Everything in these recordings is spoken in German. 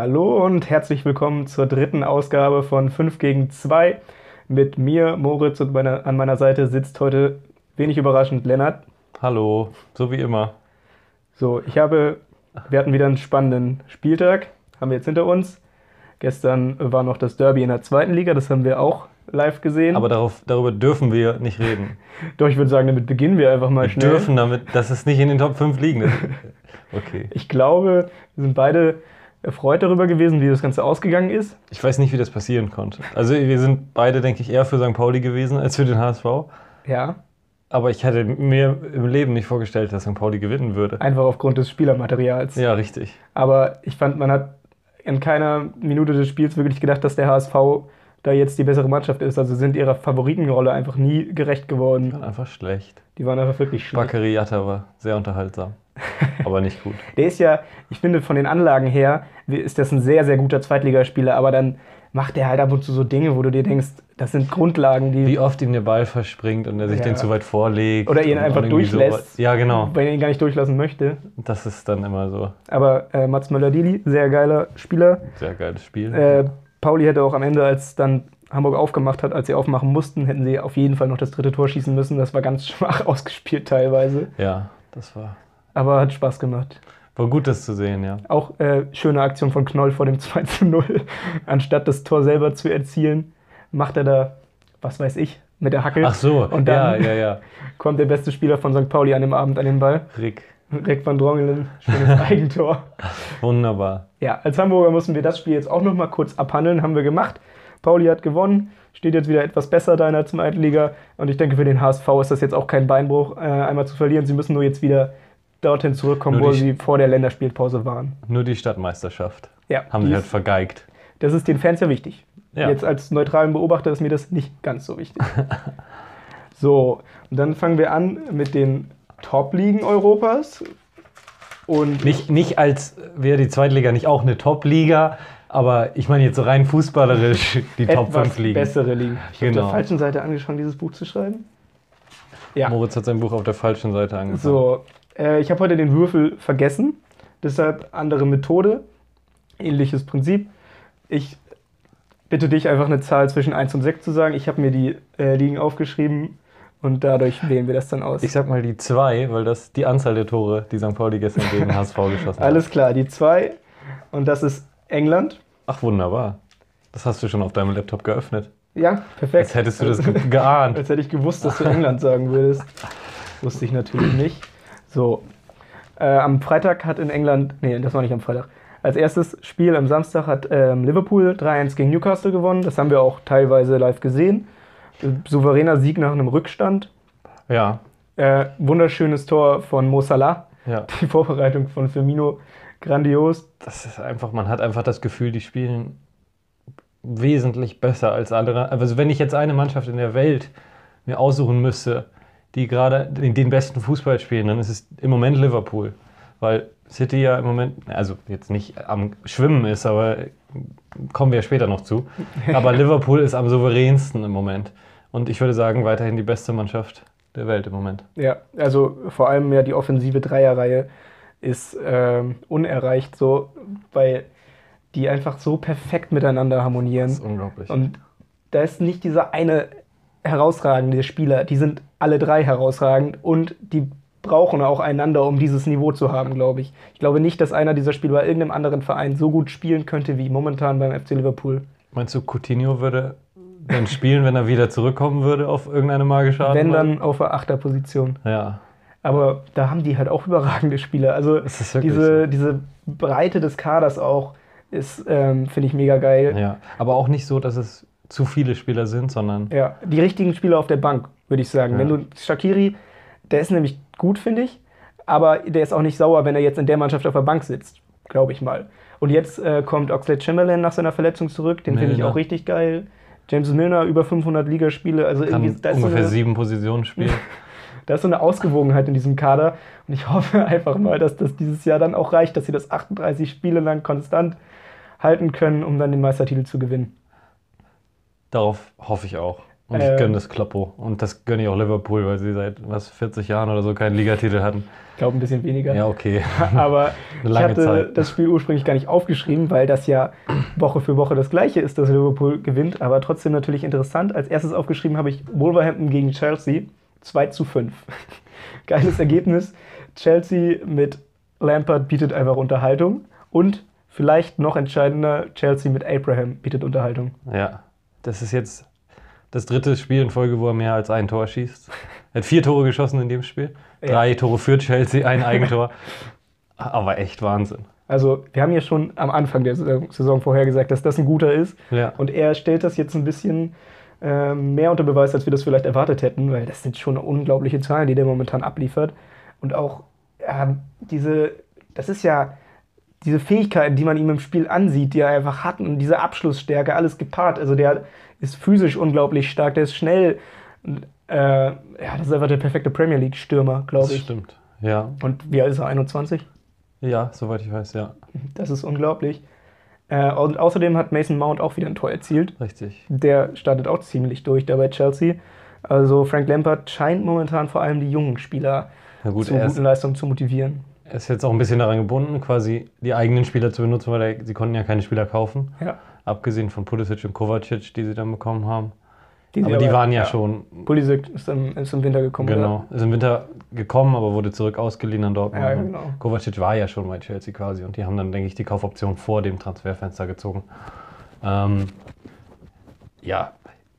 Hallo und herzlich willkommen zur dritten Ausgabe von 5 gegen 2. Mit mir, Moritz, und meiner, an meiner Seite sitzt heute wenig überraschend Lennart. Hallo, so wie immer. So, ich habe, wir hatten wieder einen spannenden Spieltag, haben wir jetzt hinter uns. Gestern war noch das Derby in der zweiten Liga, das haben wir auch live gesehen. Aber darauf, darüber dürfen wir nicht reden. Doch, ich würde sagen, damit beginnen wir einfach mal Wir schnell. dürfen damit, dass es nicht in den Top 5 liegen ist. Okay. Ich glaube, wir sind beide erfreut darüber gewesen, wie das Ganze ausgegangen ist. Ich weiß nicht, wie das passieren konnte. Also wir sind beide, denke ich, eher für St. Pauli gewesen als für den HSV. Ja, Aber ich hätte mir im Leben nicht vorgestellt, dass St. Pauli gewinnen würde. einfach aufgrund des Spielermaterials. Ja, richtig. Aber ich fand, man hat in keiner Minute des Spiels wirklich gedacht, dass der HSV da jetzt die bessere Mannschaft ist. Also sind ihrer Favoritenrolle einfach nie gerecht geworden. Einfach schlecht. Die waren einfach wirklich schlecht. Bakary Yatta war sehr unterhaltsam. Aber nicht gut. Der ist ja, ich finde, von den Anlagen her ist das ein sehr, sehr guter Zweitligaspieler. Aber dann macht er halt ab und zu so Dinge, wo du dir denkst, das sind Grundlagen, die. Wie oft ihm der Ball verspringt und er sich Ja. den zu weit vorlegt. Oder ihn einfach irgendwie so- durchlässt. ja, genau. Weil er ihn gar nicht durchlassen möchte. Das ist dann immer so. Aber äh, Mats Möller-Dili, sehr geiler Spieler. Sehr geiles Spiel. Äh, Pauli hätte auch am Ende, als dann Hamburg aufgemacht hat, als sie aufmachen mussten, hätten sie auf jeden Fall noch das dritte Tor schießen müssen. Das war ganz schwach ausgespielt teilweise. Ja, das war, Aber hat Spaß gemacht. war gut, das zu sehen, ja. Auch äh, schöne Aktion von Knoll vor dem 2 zu 0. Anstatt das Tor selber zu erzielen, macht er da, was weiß ich, mit der Hacke. Ach so, Und dann ja, ja, ja. kommt der beste Spieler von St. Pauli an dem Abend an den Ball. Rick, Rick van Drongelen, schönes Eigentor. wunderbar. Ja, als Hamburger mussten wir das Spiel jetzt auch noch mal kurz abhandeln, haben wir gemacht. Pauli hat gewonnen, steht jetzt wieder etwas besser da in der zweiten Liga und ich denke für den HSV ist das jetzt auch kein Beinbruch, äh, einmal zu verlieren. Sie müssen nur jetzt wieder dorthin zurückkommen, Nur wo die- sie vor der Länderspielpause waren. Nur die Stadtmeisterschaft Ja, haben sie halt vergeigt. das ist den Fans ja wichtig. Ja. Jetzt als neutralen Beobachter ist mir das nicht ganz so wichtig. so, und dann fangen wir an mit den Top-Ligen Europas. Und Nicht, nicht als wäre die Zweitliga nicht auch eine Top-Liga, aber ich meine jetzt so rein fußballerisch die Top etwas 5 Ligen. bessere Ligen. Ich habe auf Genau. der falschen Seite angefangen, dieses Buch zu schreiben. Ja. Moritz hat sein Buch auf der falschen Seite angefangen. So, äh, ich habe heute den Würfel vergessen, deshalb andere Methode, ähnliches Prinzip. Ich bitte dich einfach eine Zahl zwischen 1 und 6 zu sagen. Ich habe mir die äh, Ligen aufgeschrieben und dadurch wählen wir das dann aus. Ich sag mal die 2, weil das die Anzahl der Tore, die St. Pauli gestern gegen HSV geschossen hat. Alles klar, die 2 und das ist England. Ach, wunderbar. Das hast du schon auf deinem Laptop geöffnet. Ja, perfekt. Als hättest du das ge geahnt. Als hätte ich gewusst, dass du England sagen würdest. Wusste ich natürlich nicht. So. Äh, am Freitag hat in England, nee, das war nicht am Freitag. Als erstes Spiel am Samstag hat ähm, Liverpool 3-1 gegen Newcastle gewonnen. Das haben wir auch teilweise live gesehen. Souveräner Sieg nach einem Rückstand. Ja, Äh, wunderschönes Tor von Mo Salah. ja. Die Vorbereitung von Firmino grandios. Das ist einfach, man hat einfach das Gefühl, die spielen wesentlich besser als andere. Also wenn ich jetzt eine Mannschaft in der Welt mir aussuchen müsste, die gerade den den besten Fußball spielen, dann ist es im Moment Liverpool. Weil City ja im Moment, also jetzt nicht am Schwimmen ist, aber kommen wir später noch zu. Aber Liverpool ist am souveränsten im Moment. Und ich würde sagen, weiterhin die beste Mannschaft der Welt im Moment. Ja, also vor allem ja die offensive Dreierreihe ist ähm, unerreicht so, weil die einfach so perfekt miteinander Das ist harmonieren. unglaublich. Und da ist nicht dieser eine herausragende Spieler, die sind alle drei herausragend und die brauchen auch einander, um dieses Niveau zu haben, glaube ich. Ich glaube nicht, dass einer dieser Spieler bei irgendeinem anderen Verein so gut spielen könnte wie momentan beim FC Liverpool. Meinst du, Coutinho würde dann spielen, wenn er wieder zurückkommen würde auf irgendeine magische Art? Wenn dann auf der Achterposition. Ja, Aber da haben die halt auch überragende Spieler. Also diese, so. diese Breite des Kaders auch ist, ähm, finde ich, mega geil. Ja. ja. Aber auch nicht so, dass es zu viele Spieler sind, sondern die richtigen Spieler auf der Bank, würde ich sagen. Ja. Wenn du Shakiri, der ist nämlich gut, finde ich, aber der ist auch nicht sauer, wenn er jetzt in der Mannschaft auf der Bank sitzt, glaube ich mal. Und jetzt äh, kommt Oxlade Chamberlain nach seiner Verletzung zurück, den finde ich auch richtig geil. James Milner über 500 Ligaspiele, also kann irgendwie da ist, so ungefähr eine, sieben Positionen spielen. da ist so eine Ausgewogenheit in diesem Kader und ich hoffe einfach mal, dass das dieses Jahr dann auch reicht, dass sie das 38 Spiele lang konstant halten können, um dann den Meistertitel zu gewinnen. Darauf hoffe ich auch. Und ich Ähm. gönne das Kloppo. Und das gönne ich auch Liverpool, weil sie seit was 40 Jahren oder so keinen Ligatitel hatten. Ich glaube, ein bisschen weniger. Ja, okay. Aber ich hatte Zeit. das Spiel ursprünglich gar nicht aufgeschrieben, weil das ja Woche für Woche das gleiche ist, dass Liverpool gewinnt. Aber trotzdem natürlich interessant. Als erstes aufgeschrieben habe ich Wolverhampton gegen Chelsea. 2 zu 5. Geiles Ergebnis. Chelsea mit Lampard bietet einfach Unterhaltung. Und vielleicht noch entscheidender, Chelsea mit Abraham bietet Unterhaltung. Ja, das ist jetzt das dritte Spiel in Folge, wo er mehr als ein Tor schießt. Er hat vier Tore geschossen in dem Spiel. Ja. Drei Tore für Chelsea, ein Eigentor. Aber echt Wahnsinn. Also, wir haben ja schon am Anfang der Saison vorher gesagt, dass das ein guter ist. Ja. Und er stellt das jetzt ein bisschen ähm, mehr unter Beweis, als wir das vielleicht erwartet hätten, weil das sind schon unglaubliche Zahlen, die der momentan abliefert. Und auch ähm, diese, das ist ja diese Fähigkeiten, die man ihm im Spiel ansieht, die er einfach hat und diese Abschlussstärke, alles gepaart. Also der ist physisch unglaublich stark, der ist schnell. Äh, ja, das ist einfach der perfekte Premier League-Stürmer, glaube Das ich. stimmt. Ja. Und wie alt ist er? 21? Ja, soweit ich weiß, ja. Das ist unglaublich. Äh, und außerdem hat Mason Mount auch wieder ein Tor erzielt. Richtig. Der startet auch ziemlich durch da bei Chelsea. Also Frank Lampard scheint momentan vor allem die jungen Spieler gut, zu guten Leistungen zu motivieren. er ist jetzt auch ein bisschen daran gebunden, quasi die eigenen Spieler zu benutzen, weil er, sie konnten ja keine Spieler kaufen. Ja. Abgesehen von Pulisic und Kovacic, die sie dann bekommen haben. Die aber die waren ja, schon, Pulisic ist im, ist im Winter gekommen. genau, ist im Winter gekommen, aber wurde zurück ausgeliehen an Dortmund. Ja, genau. Kovacic war ja schon bei Chelsea quasi und die haben dann, denke ich, die Kaufoption vor dem Transferfenster gezogen. Ähm, ja,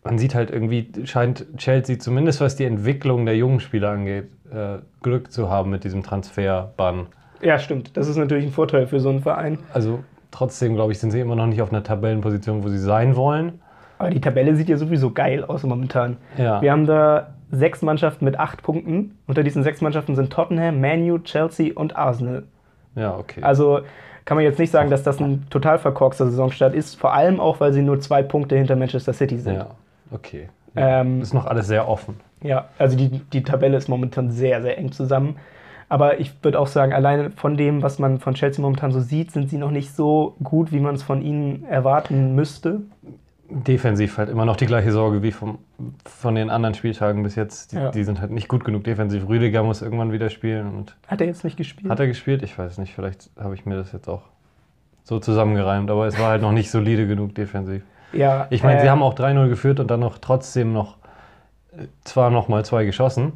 man sieht halt irgendwie, scheint Chelsea zumindest was die Entwicklung der jungen Spieler angeht, äh, Glück zu haben mit diesem Transferbann. Oder? Ja, stimmt. Das ist natürlich ein Vorteil für so einen Verein. Also trotzdem, glaube ich, sind sie immer noch nicht auf einer Tabellenposition, wo sie sein wollen. Aber die Tabelle sieht ja sowieso geil aus momentan. Ja. Wir haben da sechs Mannschaften mit acht Punkten. Unter diesen sechs Mannschaften sind Tottenham, Man U, Chelsea und Arsenal. Ja, okay. Also kann man jetzt nicht sagen, dass das ein total verkorkster Saisonstart ist. Vor allem auch, weil sie nur zwei Punkte hinter Manchester City sind. ja, okay. Ja, Ähm, ist noch alles sehr offen. Ja, also die, die Tabelle ist momentan sehr, sehr eng zusammen. Aber ich würde auch sagen, alleine von dem, was man von Chelsea momentan so sieht, sind sie noch nicht so gut, wie man es von ihnen erwarten müsste. Defensiv halt immer noch die gleiche Sorge wie vom, von den anderen Spieltagen bis jetzt. Die, Ja. die sind halt nicht gut genug defensiv. Rüdiger muss irgendwann wieder spielen. Hat er jetzt nicht gespielt? hat er gespielt? Ich weiß nicht. Vielleicht habe ich mir das jetzt auch so zusammengereimt. Aber es war halt noch nicht solide genug defensiv. ja, Ich meine, äh, sie haben auch 3-0 geführt und dann noch trotzdem noch äh, zwar noch mal zwei geschossen,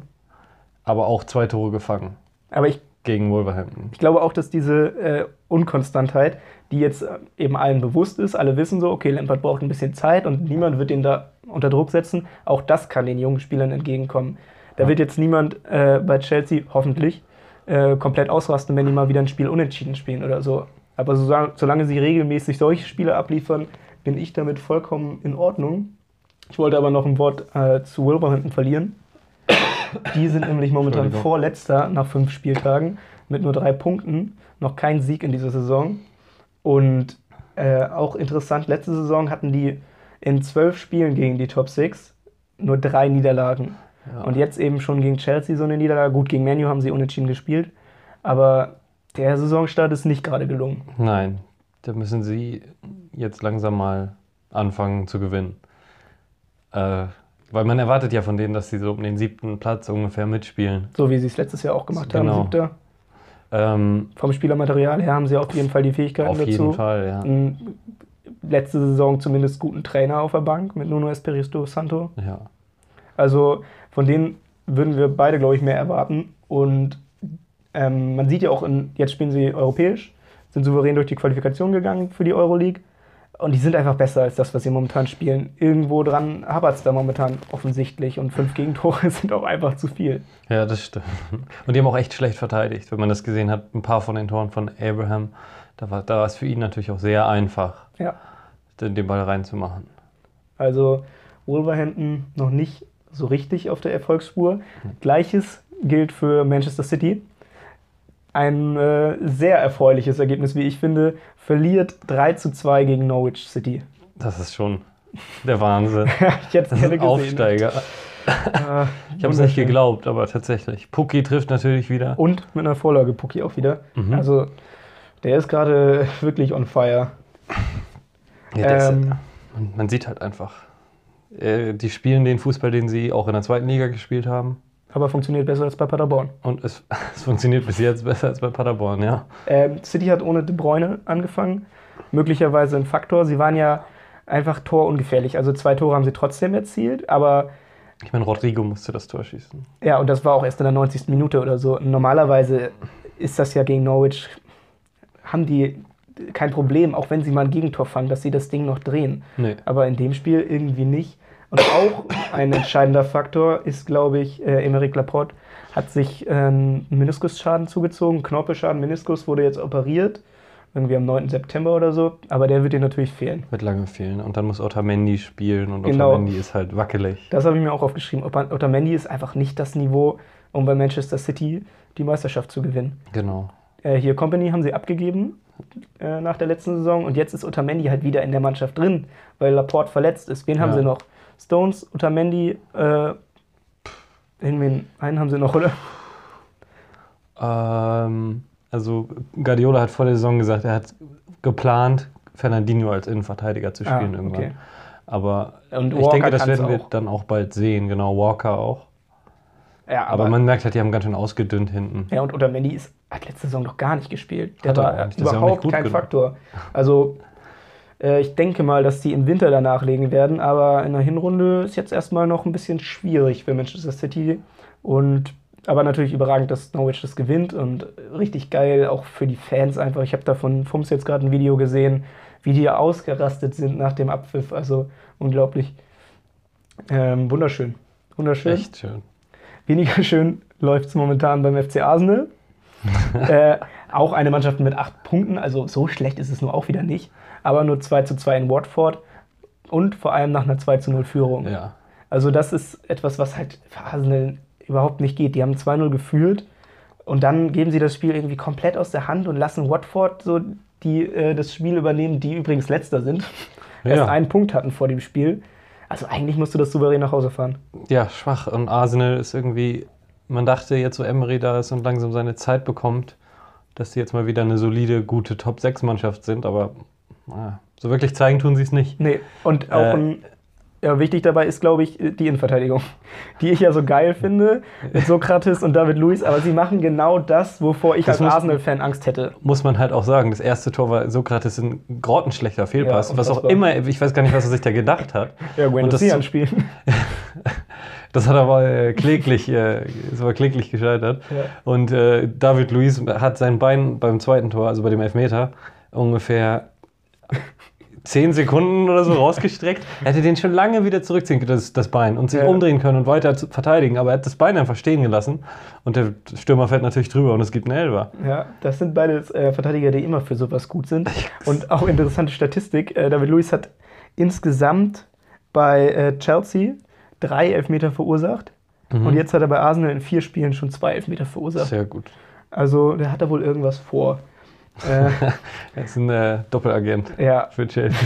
aber auch zwei Tore gefangen Aber ich, gegen Wolverhampton. ich glaube auch, dass diese äh, Unkonstantheit, die jetzt äh, eben allen bewusst ist, alle wissen so, okay, Lampard braucht ein bisschen Zeit und niemand wird den da unter Druck setzen. Auch das kann den jungen Spielern entgegenkommen. Da Ja. wird jetzt niemand äh, bei Chelsea, hoffentlich, äh, komplett ausrasten, wenn die mal wieder ein Spiel unentschieden spielen oder so. Aber so, solange sie regelmäßig solche Spiele abliefern, bin ich damit vollkommen in Ordnung. Ich wollte aber noch ein Wort äh, zu Wolverhampton verlieren. Die sind nämlich momentan vorletzter nach fünf Spieltagen mit nur drei Punkten. Noch kein Sieg in dieser Saison. Und äh, auch interessant, letzte Saison hatten die in zwölf Spielen gegen die Top 6 nur drei Niederlagen. Ja. Und jetzt eben schon gegen Chelsea so eine Niederlage. Gut, gegen Manu haben sie unentschieden gespielt. Aber der Saisonstart ist nicht gerade gelungen. Nein, da müssen sie jetzt langsam mal anfangen zu gewinnen. Äh, weil man erwartet ja von denen, dass sie so um den siebten Platz ungefähr mitspielen. So wie sie es letztes Jahr auch gemacht Genau. haben. Siebter. Ähm, Vom Spielermaterial her haben sie auf jeden Fall die Fähigkeiten auf dazu. jeden Fall, ja. Einen letzte Saison zumindest guten Trainer auf der Bank mit Nuno Espirito Santo. ja. Also von denen würden wir beide, glaube ich, mehr erwarten. Und ähm, man sieht ja auch, in, jetzt spielen sie europäisch, sind souverän durch die Qualifikation gegangen für die Euroleague. Und die sind einfach besser als das, was sie momentan spielen. Irgendwo dran hapert es da momentan offensichtlich. Und fünf Gegentore sind auch einfach zu viel. Ja, das stimmt. Und die haben auch echt schlecht verteidigt. Wenn man das gesehen hat, ein paar von den Toren von Abraham, da war, da war es für ihn natürlich auch sehr einfach, Ja. den, den Ball reinzumachen. Also Wolverhampton noch nicht so richtig auf der Erfolgsspur. Gleiches gilt für Manchester City. Ein äh, sehr erfreuliches Ergebnis, wie ich finde, verliert 3 zu 2 gegen Norwich City. Das ist schon der Wahnsinn. ich hätte Das ist ein Aufsteiger. Ah, Ich habe es nicht geglaubt, aber tatsächlich. Pucki trifft natürlich wieder. Und mit einer Vorlage Pucki auch wieder. Mhm. Also der ist gerade wirklich on fire. Ja, ist- Ähm, man, man sieht halt einfach, Äh, die spielen den Fußball, den sie auch in der zweiten Liga gespielt haben. Aber funktioniert besser als bei Paderborn. Und es, es funktioniert bis jetzt besser als bei Paderborn, ja. Ähm, City hat ohne De Bruyne angefangen. Möglicherweise ein Faktor. Sie waren ja einfach torungefährlich. Also zwei Tore haben sie trotzdem erzielt, aber Ich meine, Rodrigo musste das Tor schießen. ja, und das war auch erst in der 90. Minute oder so. Normalerweise ist das ja gegen Norwich, haben die kein Problem, auch wenn sie mal ein Gegentor fangen, dass sie das Ding noch drehen. Nee. Aber in dem Spiel irgendwie nicht. Und auch ein entscheidender Faktor ist, glaube ich, äh, Emeric Laporte hat sich äh, einen Meniskusschaden zugezogen, Knorpelschaden, Meniskus wurde jetzt operiert, irgendwie am 9. September oder so, aber der wird dir natürlich fehlen. Wird lange fehlen. Und dann muss Otamendi spielen und Genau. Otamendi ist halt wackelig. Das habe ich mir auch aufgeschrieben. Ota- Otamendi ist einfach nicht das Niveau, um bei Manchester City die Meisterschaft zu gewinnen. Genau. Äh, hier Company haben sie abgegeben äh, nach der letzten Saison und jetzt ist Otamendi halt wieder in der Mannschaft drin, weil Laporte verletzt ist. Wen haben Ja. sie noch? Stones, Otamendi, äh, irgendwen, einen haben sie noch, oder? Ähm, also Guardiola hat vor der Saison gesagt, er hat geplant, Fernandinho als Innenverteidiger zu spielen Ah, irgendwann. okay. Aber Und ich Walker denke, das werden wir auch. dann auch bald sehen. Genau, Walker auch. Ja, Aber, aber, man merkt halt, die haben ganz schön ausgedünnt hinten. ja, und Otamendi ist, hat letzte Saison noch gar nicht gespielt. Der Hat war überhaupt kein genug. Faktor. Also, ich denke mal, dass die im Winter danach legen werden, aber in der Hinrunde ist jetzt erstmal noch ein bisschen schwierig für Manchester City. Und aber natürlich überragend, dass Norwich das gewinnt und richtig geil, auch für die Fans einfach. Ich habe da von Fums jetzt gerade ein Video gesehen, wie die ausgerastet sind nach dem Abpfiff. Also unglaublich. Ähm, wunderschön. Wunderschön. Echt schön. Weniger schön läuft es momentan beim FC Arsenal. äh, auch eine Mannschaft mit acht Punkten, also so schlecht ist es nur auch wieder nicht. Aber nur 2 zu 2 in Watford und vor allem nach einer 2 zu 0 Führung. Ja. Also das ist etwas, was halt für Arsenal überhaupt nicht geht. Die haben 2-0 geführt und dann geben sie das Spiel irgendwie komplett aus der Hand und lassen Watford so die, äh, das Spiel übernehmen, die übrigens letzter sind. Erst Ja. einen Punkt hatten vor dem Spiel. Also eigentlich musst du das souverän nach Hause fahren. ja, schwach. Und Arsenal ist irgendwie, man dachte jetzt, wo Emery da ist und langsam seine Zeit bekommt, dass die jetzt mal wieder eine solide, gute Top-6-Mannschaft sind. Aber so wirklich zeigen tun sie es nicht. Nee, und auch Äh, ein, ja, wichtig dabei ist, glaube ich, die Innenverteidigung, die ich ja so geil finde, mit Sokrates und David Luiz, aber sie machen genau das, wovor ich Das als Arsenal-Fan Angst hätte. Muss man halt auch sagen, das erste Tor war Sokrates ein grottenschlechter Fehlpass. Ja, was auch immer, ich weiß gar nicht, was er sich da gedacht hat. Ja, Und Gwen das- das anspielen. Das hat aber äh, kläglich, äh, ist aber kläglich gescheitert. Ja. Und äh, David Luiz hat sein Bein beim zweiten Tor, also bei dem Elfmeter, ungefähr 10 Sekunden oder so rausgestreckt. Er hätte den schon lange wieder zurückziehen können, das, das Bein, und sich Ja. umdrehen können und weiter zu verteidigen. Aber er hat das Bein einfach stehen gelassen. Und der Stürmer fährt natürlich drüber und es gibt einen Elfer. Ja, das sind beide äh, Verteidiger, die immer für sowas gut sind. Und auch interessante Statistik, äh, David Luiz hat insgesamt bei äh, Chelsea drei Elfmeter verursacht. Und jetzt hat er bei Arsenal in vier Spielen schon zwei Elfmeter verursacht. Sehr gut. Also der hat da wohl irgendwas vor. Äh, Er ist ein äh, Doppelagent ja, für Chelsea.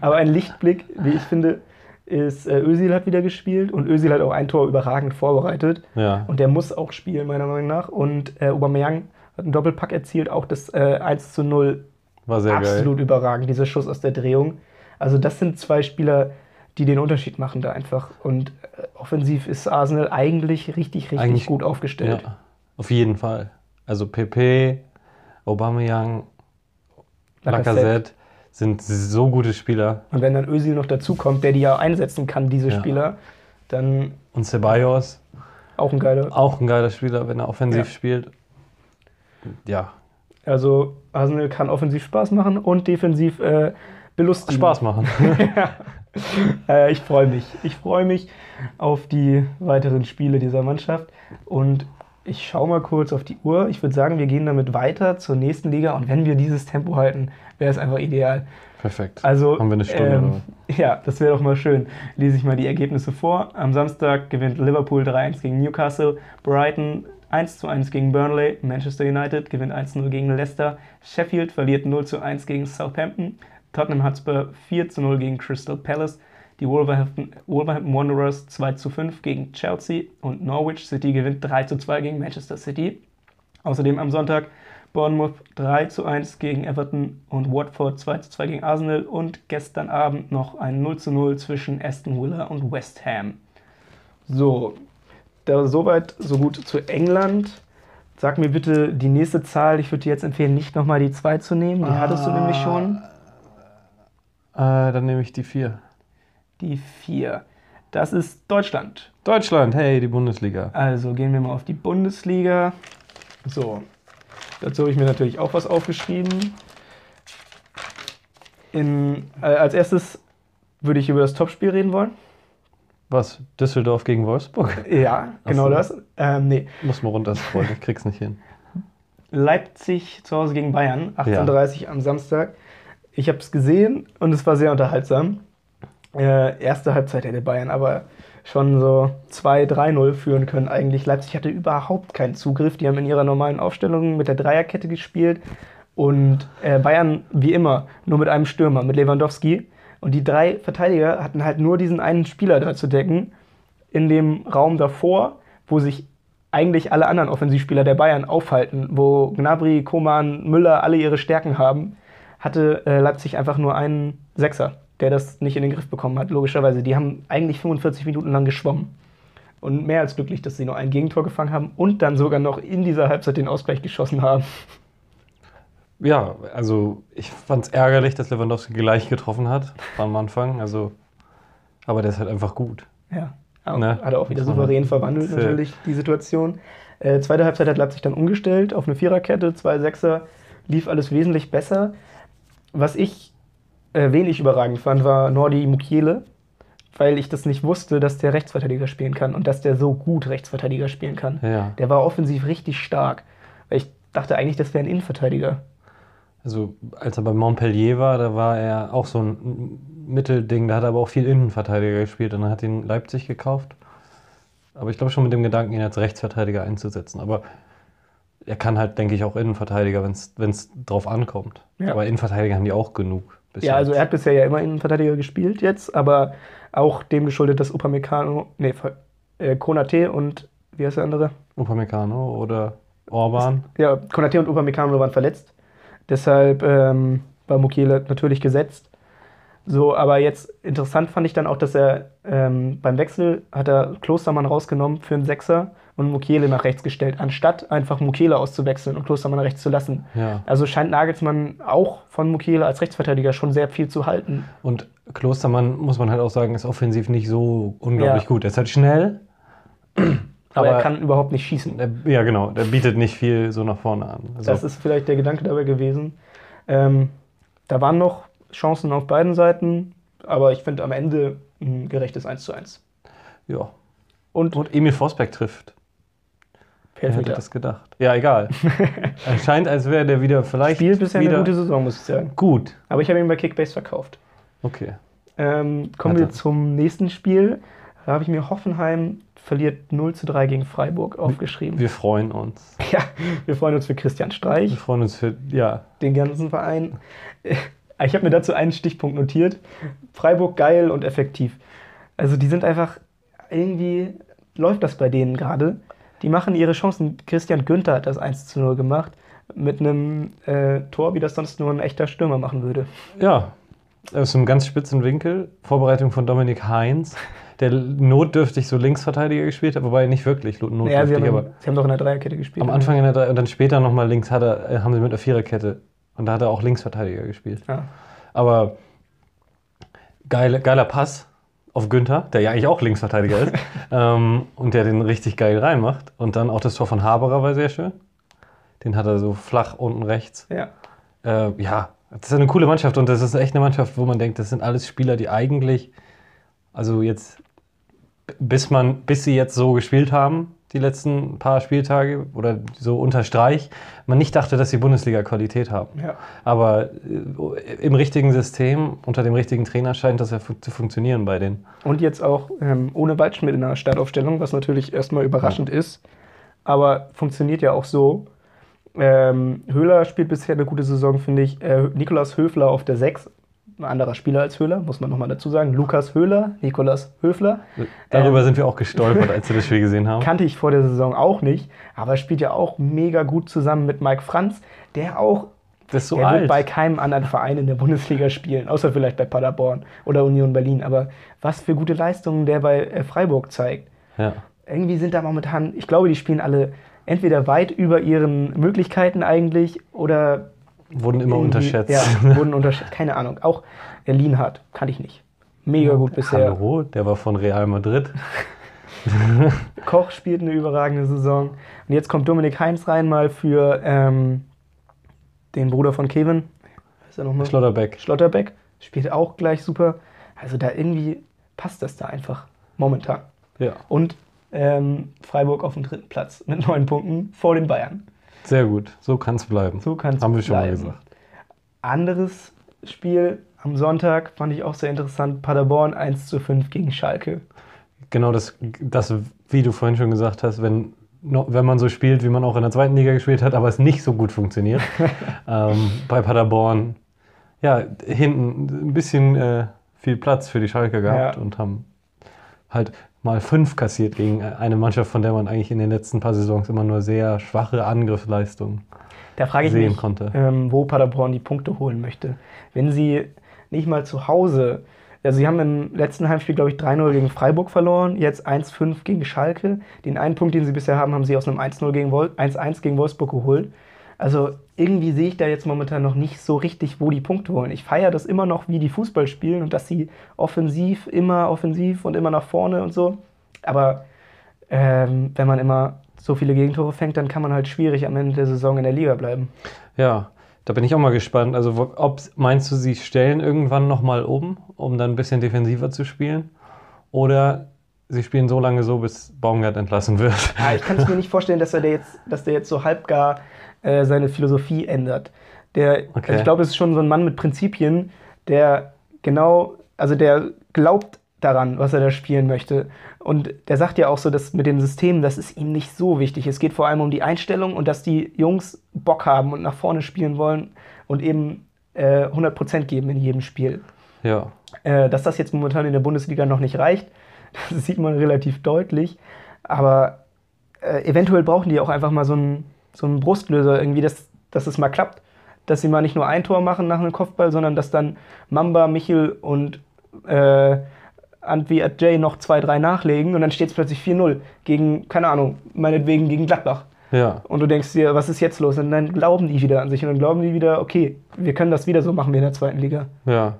Aber ein Lichtblick, wie ich finde, ist, äh, Özil hat wieder gespielt und Özil hat auch ein Tor überragend vorbereitet. Ja. Und der muss auch spielen, meiner Meinung nach. Und äh, Aubameyang hat einen Doppelpack erzielt, auch das äh, 1 zu 0. War sehr Absolut geil. überragend, dieser Schuss aus der Drehung. Also das sind zwei Spieler, die den Unterschied machen da einfach. Und äh, offensiv ist Arsenal eigentlich richtig, richtig Eigentlich- gut aufgestellt. Ja, auf jeden Fall. Also PP, Aubameyang, Lacazette. Lacazette sind so gute Spieler. Und wenn dann Özil noch dazukommt, der die ja einsetzen kann, diese Ja. Spieler, dann Und Ceballos, auch ein geiler. auch ein geiler Spieler, wenn er offensiv Ja. spielt. Ja, Also Arsenal kann offensiv Spaß machen und defensiv äh, belustigen. Spaß machen. Äh, ich freue mich. Ich freue mich auf die weiteren Spiele dieser Mannschaft. Und ich schaue mal kurz auf die Uhr. Ich würde sagen, wir gehen damit weiter zur nächsten Liga. Und wenn wir dieses Tempo halten, wäre es einfach ideal. Perfekt. Also, Haben wir eine Stunde ähm, ja, das wäre doch mal schön. Lese ich mal die Ergebnisse vor. Am Samstag gewinnt Liverpool 3-1 gegen Newcastle, Brighton 1-1 gegen Burnley, Manchester United gewinnt 1-0 gegen Leicester, Sheffield verliert 0-1 gegen Southampton, Tottenham Hotspur 4-0 gegen Crystal Palace, die Wolverhampton, Wolverhampton Wanderers 2-5 gegen Chelsea und Norwich City gewinnt 3-2 gegen Manchester City. Außerdem am Sonntag Bournemouth 3 zu 1 gegen Everton und Watford 2 zu 2 gegen Arsenal und gestern Abend noch ein 0 zu 0 zwischen Aston Villa und West Ham. So, da soweit, so gut zu England. Sag mir bitte die nächste Zahl. Ich würde dir jetzt empfehlen, nicht nochmal die 2 zu nehmen. Die hattest du nämlich schon. Äh, dann nehme ich die vier. Die 4. Das ist Deutschland. Deutschland, hey, die Bundesliga. Also gehen wir mal auf die Bundesliga. So, dazu habe ich mir natürlich auch was aufgeschrieben. In, äh, als erstes würde ich über das Topspiel reden wollen. Was? Düsseldorf gegen Wolfsburg? Ja, genau so. das. Ähm, nee, Muss mal runterscrollen, ich krieg's nicht hin. Leipzig zu Hause gegen Bayern, 18.30 am Samstag. Ich habe es gesehen und es war sehr unterhaltsam. Äh, erste Halbzeit hätte Bayern aber schon so 2-3-0 führen können eigentlich. Leipzig hatte überhaupt keinen Zugriff. Die haben in ihrer normalen Aufstellung mit der Dreierkette gespielt. Und äh, Bayern, wie immer, nur mit einem Stürmer, mit Lewandowski. Und die drei Verteidiger hatten halt nur diesen einen Spieler da zu decken. In dem Raum davor, wo sich eigentlich alle anderen Offensivspieler der Bayern aufhalten, wo Gnabry, Koman, Müller alle ihre Stärken haben, hatte äh, Leipzig einfach nur einen Sechser, der das nicht in den Griff bekommen hat, logischerweise. Die haben eigentlich 45 Minuten lang geschwommen. Und mehr als glücklich, dass sie nur ein Gegentor gefangen haben und dann sogar noch in dieser Halbzeit den Ausgleich geschossen haben. Ja, also ich fand's ärgerlich, dass Lewandowski gleich getroffen hat am Anfang. Also, aber der ist halt einfach gut. Ja, auch, Ne? hat er auch wieder souverän halt- verwandelt, natürlich, die Situation. Äh, zweite Halbzeit hat Leipzig dann umgestellt auf eine Viererkette, zwei Sechser, lief alles wesentlich besser. Was ich äh, wenig überragend fand, war Nordi Mukiele, weil ich das nicht wusste, dass der Rechtsverteidiger spielen kann und dass der so gut Rechtsverteidiger spielen kann. Ja. Der war offensiv richtig stark. Weil ich dachte eigentlich, das wäre ein Innenverteidiger. Also als er bei Montpellier war, da war er auch so ein Mittelding, da hat er aber auch viel Innenverteidiger gespielt und dann hat ihn Leipzig gekauft. Aber ich glaube schon mit dem Gedanken, ihn als Rechtsverteidiger einzusetzen. Aber er kann halt, denke ich, auch Innenverteidiger, wenn es drauf ankommt. Ja. Aber Innenverteidiger haben die auch genug. Bis Ja, also jetzt. er hat bisher ja immer Innenverteidiger gespielt jetzt, aber auch dem geschuldet, dass Upamecano, nee, äh, Konate und wie heißt der andere? Upamecano oder Orban. Ja, Konate und Upamecano waren verletzt. Deshalb ähm, war Mukiele natürlich gesetzt. So, aber jetzt interessant fand ich dann auch, dass er ähm, beim Wechsel hat er Klostermann rausgenommen für einen Sechser und Mukiele nach rechts gestellt, anstatt einfach Mukiele auszuwechseln und Klostermann rechts zu lassen. Ja. Also scheint Nagelsmann auch von Mukiele als Rechtsverteidiger schon sehr viel zu halten. Und Klostermann, muss man halt auch sagen, ist offensiv nicht so unglaublich Ja. gut. Er ist halt schnell. Aber, er Aber- kann überhaupt nicht schießen. Der, ja, genau. Der bietet nicht viel so nach vorne an. Also, Das ist vielleicht der Gedanke dabei gewesen. Ähm, da waren noch Chancen auf beiden Seiten, aber ich finde am Ende ein gerechtes 1 zu 1. ja. Und, Und Emil Forsberg trifft. Wer hätte das gedacht? Ja, egal. Es scheint, als wäre der wieder vielleicht Spielt bisher wieder eine gute Saison, muss ich sagen. gut. Aber ich habe ihn bei Kickbase verkauft. Okay. Ähm, kommen Hat wir er. zum nächsten Spiel. Da habe ich mir Hoffenheim verliert 0 zu 3 gegen Freiburg aufgeschrieben. Wir freuen uns. ja, wir freuen uns für Christian Wir Streich. freuen uns für, ja, den ganzen Verein. Ich habe mir dazu einen Stichpunkt notiert. Freiburg geil und effektiv. Also die sind einfach, irgendwie läuft das bei denen gerade. Die machen ihre Chancen. Christian Günther hat das 1 zu 0 gemacht. Mit einem äh, Tor, wie das sonst nur ein echter Stürmer machen würde. ja, aus einem ganz spitzen Winkel. Vorbereitung von Dominik Heinz, der notdürftig so Linksverteidiger gespielt hat, wobei nicht wirklich notdürftig, Ja, sie haben, aber sie haben doch in der Dreierkette gespielt. am Anfang in der Drei- und dann später nochmal links hat er, äh, haben sie mit der Viererkette und da hat er auch Linksverteidiger gespielt. Ja. Aber geile, geiler Pass auf Günther, der ja eigentlich auch Linksverteidiger ist, ähm, und der den richtig geil reinmacht. Und dann auch das Tor von Haberer war sehr schön. Den hat er so flach unten rechts. ja. Äh, ja, das ist eine coole Mannschaft und das ist echt eine Mannschaft, wo man denkt, das sind alles Spieler, die eigentlich, also jetzt, bis man, bis sie jetzt so gespielt haben, die letzten paar Spieltage oder so unter Streich, man nicht dachte, dass sie Bundesliga-Qualität haben. ja. Aber äh, im richtigen System, unter dem richtigen Trainer scheint das ja fu zu funktionieren bei denen. Und jetzt auch ähm, ohne Waldschmidt in der Startaufstellung, was natürlich erstmal überraschend ist. Aber funktioniert ja auch so. Ähm, Höhler spielt bisher eine gute Saison, finde ich. Äh, Nikolas Höfler auf der 6 ein anderer Spieler als Höhler, muss man nochmal dazu sagen. Lukas Höhler, Nikolas Höfler. Darüber ähm, sind wir auch gestolpert, als wir das Spiel gesehen haben. Kannte ich vor der Saison auch nicht, aber spielt ja auch mega gut zusammen mit Mike Franz, der auch das ist so der alt. wird bei keinem anderen Verein in der Bundesliga spielen, außer vielleicht bei Paderborn oder Union Berlin. Aber was für gute Leistungen der bei äh, Freiburg zeigt. Ja. Irgendwie sind da momentan, ich glaube, die spielen alle entweder weit über ihren Möglichkeiten eigentlich oder Wurden immer unterschätzt. Ja, wurden unterschätzt. Keine Ahnung. Auch Lienhardt kannte ich nicht. Mega gut bisher. Hallo, der war von Real Madrid. Koch spielt eine überragende Saison. Und jetzt kommt Dominik Heinz rein mal für ähm, den Bruder von Kevin. Ist er nochmal? Schlotterbeck. Schlotterbeck. Spielt auch gleich super. Also da irgendwie passt das da einfach. Momentan. Ja. Und ähm, Freiburg auf dem dritten Platz mit neun Punkten vor den Bayern. Sehr gut, so kann es bleiben. So kann es Haben wir schon bleiben. mal gesagt. Anderes Spiel am Sonntag fand ich auch sehr interessant. Paderborn 1 zu 5 gegen Schalke. Genau das, das, wie du vorhin schon gesagt hast, wenn, wenn man so spielt, wie man auch in der zweiten Liga gespielt hat, aber es nicht so gut funktioniert. ähm, bei Paderborn, ja, hinten ein bisschen äh, viel Platz für die Schalke gehabt Ja. und haben halt mal fünf kassiert gegen eine Mannschaft, von der man eigentlich in den letzten paar Saisons immer nur sehr schwache Angriffsleistungen Da frage ich sehen mich, konnte. ähm, wo Paderborn die Punkte holen möchte. Wenn sie nicht mal zu Hause, also sie haben im letzten Heimspiel, glaube ich, 3-0 gegen Freiburg verloren, jetzt 1-5 gegen Schalke. Den einen Punkt, den sie bisher haben, haben sie aus einem 1-0 gegen Wol 1-1 gegen Wolfsburg geholt. Also irgendwie sehe ich da jetzt momentan noch nicht so richtig, wo die Punkte holen. Ich feiere das immer noch, wie die Fußball spielen und dass sie offensiv, immer offensiv und immer nach vorne und so. Aber ähm, wenn man immer so viele Gegentore fängt, dann kann man halt schwierig am Ende der Saison in der Liga bleiben. Ja, da bin ich auch mal gespannt. Also, ob meinst du, sie stellen irgendwann nochmal um, um dann ein bisschen defensiver zu spielen? Oder sie spielen so lange so, bis Baumgart entlassen wird? Ja, ich kann es mir nicht vorstellen, dass er der jetzt, dass der jetzt so halbgar äh, seine Philosophie ändert. Der, Okay. also ich glaube, es ist schon so ein Mann mit Prinzipien, der genau, also der glaubt daran, was er da spielen möchte. Und der sagt ja auch so, dass mit dem System, das ist ihm nicht so wichtig. Es geht vor allem um die Einstellung und dass die Jungs Bock haben und nach vorne spielen wollen und eben äh, 100% geben in jedem Spiel. Ja, Äh, dass das jetzt momentan in der Bundesliga noch nicht reicht, das sieht man relativ deutlich. Aber äh, eventuell brauchen die auch einfach mal so einen, so einen Brustlöser, irgendwie, dass, dass es mal klappt. Dass sie mal nicht nur ein Tor machen nach einem Kopfball, sondern dass dann Mamba, Michel und äh, Antwi Jay noch zwei, drei nachlegen und dann steht es plötzlich 4-0 gegen, keine Ahnung, meinetwegen gegen Gladbach. ja, Und du denkst dir, was ist jetzt los? Und dann glauben die wieder an sich und dann glauben die wieder, okay, wir können das wieder so machen wie in der zweiten Liga. ja.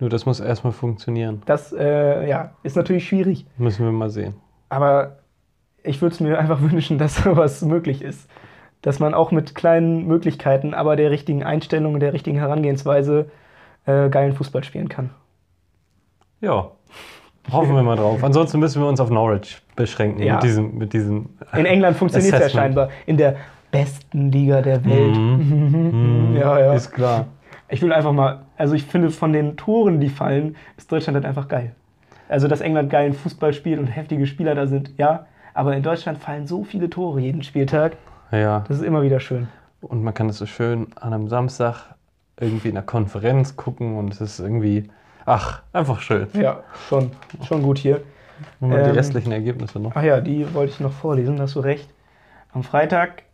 Nur das muss erstmal funktionieren. Das äh, ja, ist natürlich schwierig. Müssen wir mal sehen. Aber ich würde es mir einfach wünschen, dass sowas möglich ist. Dass man auch mit kleinen Möglichkeiten, aber der richtigen Einstellung und der richtigen Herangehensweise äh, geilen Fußball spielen kann. Ja, hoffen wir mal drauf. Ansonsten müssen wir uns auf Norwich beschränken Ja. mit diesem, mit diesem In England funktioniert es ja scheinbar. In der besten Liga der Welt. Mhm. Ja, ja. Ist klar. Ich will einfach mal, also ich finde von den Toren, die fallen, ist Deutschland halt einfach geil. Also, dass England geilen Fußball spielt und heftige Spieler da sind, ja. Aber in Deutschland fallen so viele Tore jeden Spieltag. Ja. Das ist immer wieder schön. Und man kann es so schön an einem Samstag irgendwie in einer Konferenz gucken und es ist irgendwie, ach, einfach schön. Ja, schon, schon gut hier. Man Ähm, die restlichen Ergebnisse noch. Ach ja, die wollte ich noch vorlesen, hast du recht. Am Freitag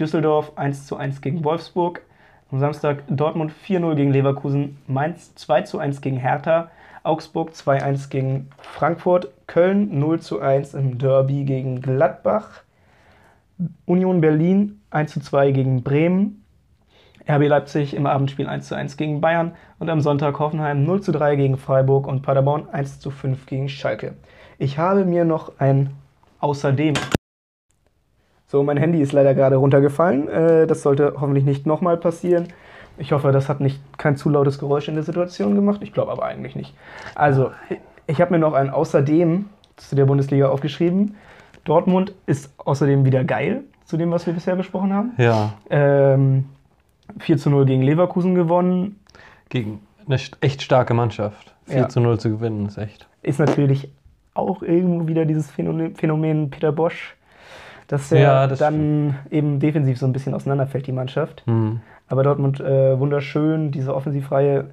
Düsseldorf 1 zu 1 gegen Wolfsburg. Am Samstag Dortmund 4-0 gegen Leverkusen. Mainz 2 zu 1 gegen Hertha. Augsburg 2-1 gegen Frankfurt. Köln 0 zu 1 im Derby gegen Gladbach. Union Berlin 1 zu 2 gegen Bremen. RB Leipzig im Abendspiel 1 zu 1 gegen Bayern. Und am Sonntag Hoffenheim 0 zu 3 gegen Freiburg und Paderborn 1 zu 5 gegen Schalke. Ich habe mir noch ein Außerdem. So, mein Handy ist leider gerade runtergefallen. Äh, das sollte hoffentlich nicht nochmal passieren. Ich hoffe, das hat nicht kein zu lautes Geräusch in der Situation gemacht. Ich glaube aber eigentlich nicht. Also, ich habe mir noch ein Außerdem zu der Bundesliga aufgeschrieben. Dortmund ist außerdem wieder geil zu dem, was wir bisher besprochen haben. Ja, Ähm, 4 zu 0 gegen Leverkusen gewonnen. gegen eine echt starke Mannschaft. 4 Ja. zu 0 zu gewinnen, ist echt. Ist natürlich auch irgendwo wieder dieses Phänomen, Phänomen Peter Bosch, dass er Ja, das dann eben defensiv so ein bisschen auseinanderfällt, die Mannschaft. Hm. Aber Dortmund äh, wunderschön, diese Offensivreihe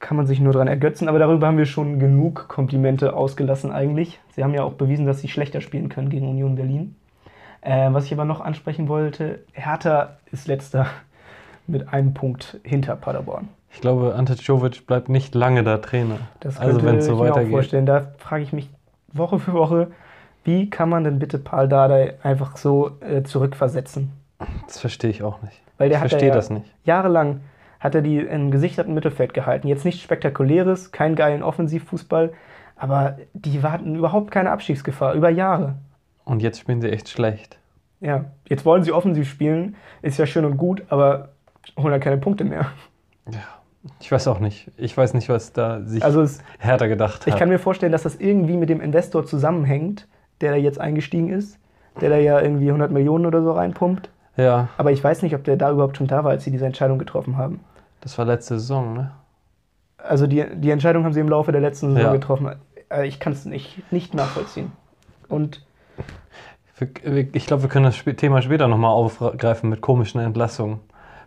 kann man sich nur dran ergötzen, aber darüber haben wir schon genug Komplimente ausgelassen eigentlich. Sie haben ja auch bewiesen, dass sie schlechter spielen können gegen Union Berlin. Äh, was ich aber noch ansprechen wollte, Hertha ist letzter mit einem Punkt hinter Paderborn. Ich glaube, Ante Czovic bleibt nicht lange da Trainer. Das also könnte wenn es so ich mir auch weitergeht. vorstellen. Da frage ich mich Woche für Woche, wie kann man denn bitte Paul Dardai einfach so äh, zurückversetzen? Das verstehe ich auch nicht. Weil der ich hat verstehe ja das nicht. Jahrelang hat er die im gesicherten Mittelfeld gehalten. Jetzt nichts Spektakuläres, keinen geilen Offensivfußball, aber die hatten überhaupt keine Abstiegsgefahr über Jahre. Und jetzt spielen sie echt schlecht. Ja, jetzt wollen sie offensiv spielen, ist ja schön und gut, aber holen ja keine Punkte mehr. Ja. Ich weiß auch nicht. Ich weiß nicht, was da sich Also es, härter gedacht hat. ich kann mir vorstellen, dass das irgendwie mit dem Investor zusammenhängt, der da jetzt eingestiegen ist, der da ja irgendwie 100 Millionen oder so reinpumpt. Ja, Aber ich weiß nicht, ob der da überhaupt schon da war, als sie diese Entscheidung getroffen haben. das war letzte Saison, ne? Also die, die Entscheidung haben sie im Laufe der letzten Saison Ja. getroffen. Äh, Ich kann es nicht, nicht nachvollziehen. Und Ich glaube, wir können das Thema später nochmal aufgreifen mit komischen Entlassungen.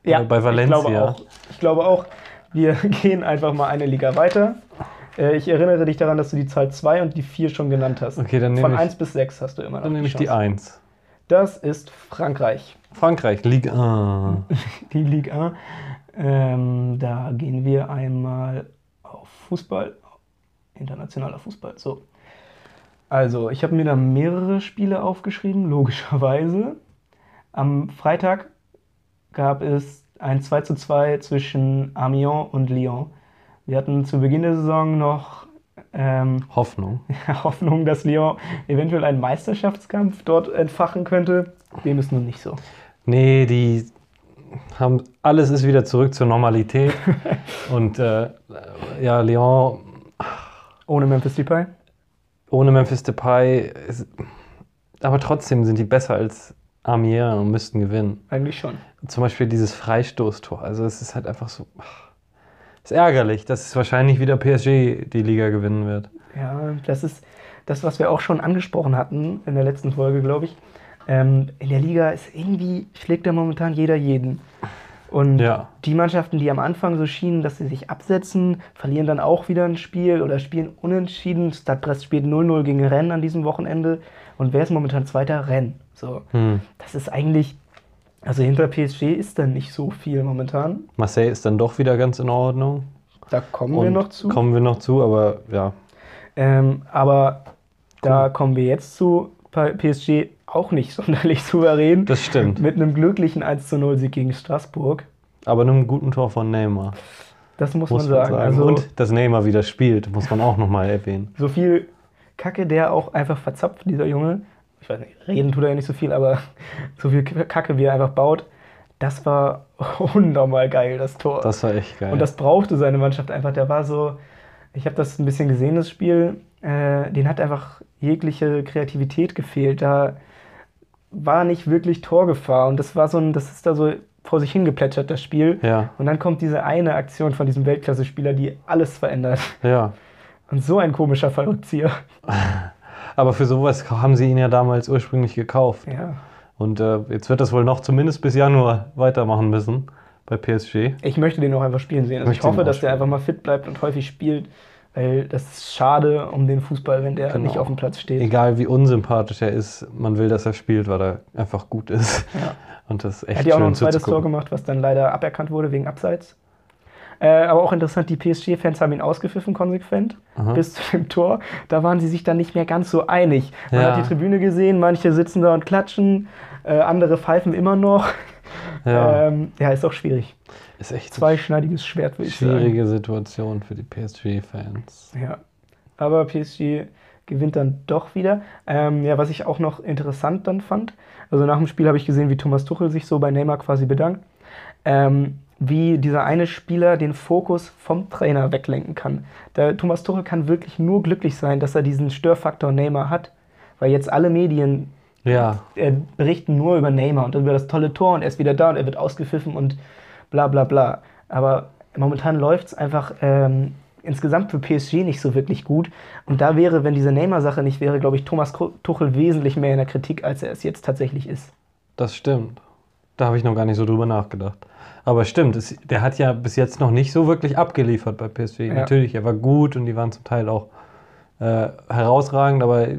ja, Bei- Valencia. Ich glaube auch, ich glaube auch wir gehen einfach mal eine Liga weiter. Äh, Ich erinnere dich daran, dass du die Zahl 2 und die 4 schon genannt hast. Okay, dann Von nehme 1 ich, bis 6 hast du immer noch dann nehme ich die Chance. 1. Das ist Frankreich. Frankreich, Ligue 1. Die Ligue 1. Ähm, da gehen wir einmal auf Fußball. Internationaler Fußball. So. Also, ich habe mir da mehrere Spiele aufgeschrieben, logischerweise. Am Freitag gab es ein 2 zu 2 zwischen Amiens und Lyon. Wir hatten zu Beginn der Saison noch ähm, Hoffnung. Hoffnung, dass Lyon eventuell einen Meisterschaftskampf dort entfachen könnte. Dem ist nun nicht so. Nee, die haben alles ist wieder zurück zur Normalität. Und äh, ja, Lyon Ohne Memphis Depay. ohne Memphis Depay, ist, aber trotzdem sind die besser als Amiens und müssten gewinnen. Eigentlich schon. Zum Beispiel dieses Freistoßtor. Also es ist halt einfach so. ach, Ist ärgerlich, dass es wahrscheinlich wieder PSG die Liga gewinnen wird. Ja, das ist das, was wir auch schon angesprochen hatten in der letzten Folge, glaube ich. Ähm, in der Liga ist irgendwie, schlägt da momentan jeder jeden. Und Ja. die Mannschaften, die am Anfang so schienen, dass sie sich absetzen, verlieren dann auch wieder ein Spiel oder spielen unentschieden. Stade Brest spielt 0-0 gegen Rennes an diesem Wochenende. Und wer ist momentan Zweiter? Rennes. So. Hm. Das ist eigentlich, also hinter PSG ist dann nicht so viel momentan. Marseille ist dann doch wieder ganz in Ordnung. Da kommen wir Und noch zu. Kommen wir noch zu, aber ja. Ähm, aber da kommen wir jetzt zu PSG auch nicht sonderlich souverän. Das stimmt. Mit einem glücklichen 1 zu 0 Sieg gegen Straßburg. Aber einem guten Tor von Neymar, Das muss, muss man sagen. Also Und dass Neymar wieder spielt, muss man auch nochmal erwähnen. so viel Kacke, der auch einfach verzapft, dieser Junge. Ich weiß nicht, reden tut er ja nicht so viel, aber so viel Kacke, wie er einfach baut. Das war unnormal geil, das Tor. Das war echt geil. Und das brauchte seine Mannschaft einfach. Der war so, ich habe das ein bisschen gesehen, das Spiel. Äh, den hat einfach jegliche Kreativität gefehlt. Da war nicht wirklich Torgefahr. Und das war so ein, das ist da so vor sich hingeplätschert, das Spiel. ja, Und dann kommt diese eine Aktion von diesem Weltklasse-Spieler, die alles verändert. ja. Und so ein komischer Verrückzieher. Aber für sowas haben sie ihn ja damals ursprünglich gekauft. Ja. Und äh, jetzt wird das wohl noch zumindest bis Januar weitermachen müssen bei PSG. Ich möchte den auch einfach spielen sehen. Also ich ihn hoffe, dass der einfach mal fit bleibt und häufig spielt. Weil das ist schade um den Fußball, wenn der Genau. nicht auf dem Platz steht. Egal wie unsympathisch er ist, man will, dass er spielt, weil er einfach gut ist. Ja. Und das ist Er echt hat ja auch noch ein zweites Tor gemacht, was dann leider aberkannt wurde wegen Abseits. Äh, aber auch interessant, die PSG-Fans haben ihn ausgepfiffen konsequent Aha. bis zu dem Tor. Da waren sie sich dann nicht mehr ganz so einig. Man Ja. hat die Tribüne gesehen, manche sitzen da und klatschen, äh, andere pfeifen immer noch. Ja, ähm, ja ist auch schwierig. ist echt Zweischneidiges Schwert, würde ich sagen. schwierige Situation für die PSG-Fans. Ja. Aber PSG gewinnt dann doch wieder. Ähm, ja, was ich auch noch interessant dann fand, also nach dem Spiel habe ich gesehen, wie Thomas Tuchel sich so bei Neymar quasi bedankt, ähm, wie dieser eine Spieler den Fokus vom Trainer weglenken kann. Der Thomas Tuchel kann wirklich nur glücklich sein, dass er diesen Störfaktor Neymar hat, weil jetzt alle Medien Ja, berichten nur über Neymar und über das tolle Tor und er ist wieder da und er wird ausgepfiffen und bla bla bla. Aber momentan läuft es einfach ähm, insgesamt für PSG nicht so wirklich gut. Und da wäre, wenn diese Neymar-Sache nicht wäre, glaube ich, Thomas Tuchel wesentlich mehr in der Kritik, als er es jetzt tatsächlich ist. das stimmt. Da habe ich noch gar nicht so drüber nachgedacht. Aber stimmt, es, der hat ja bis jetzt noch nicht so wirklich abgeliefert bei PSG. Ja. Natürlich, er war gut und die waren zum Teil auch äh, herausragend, aber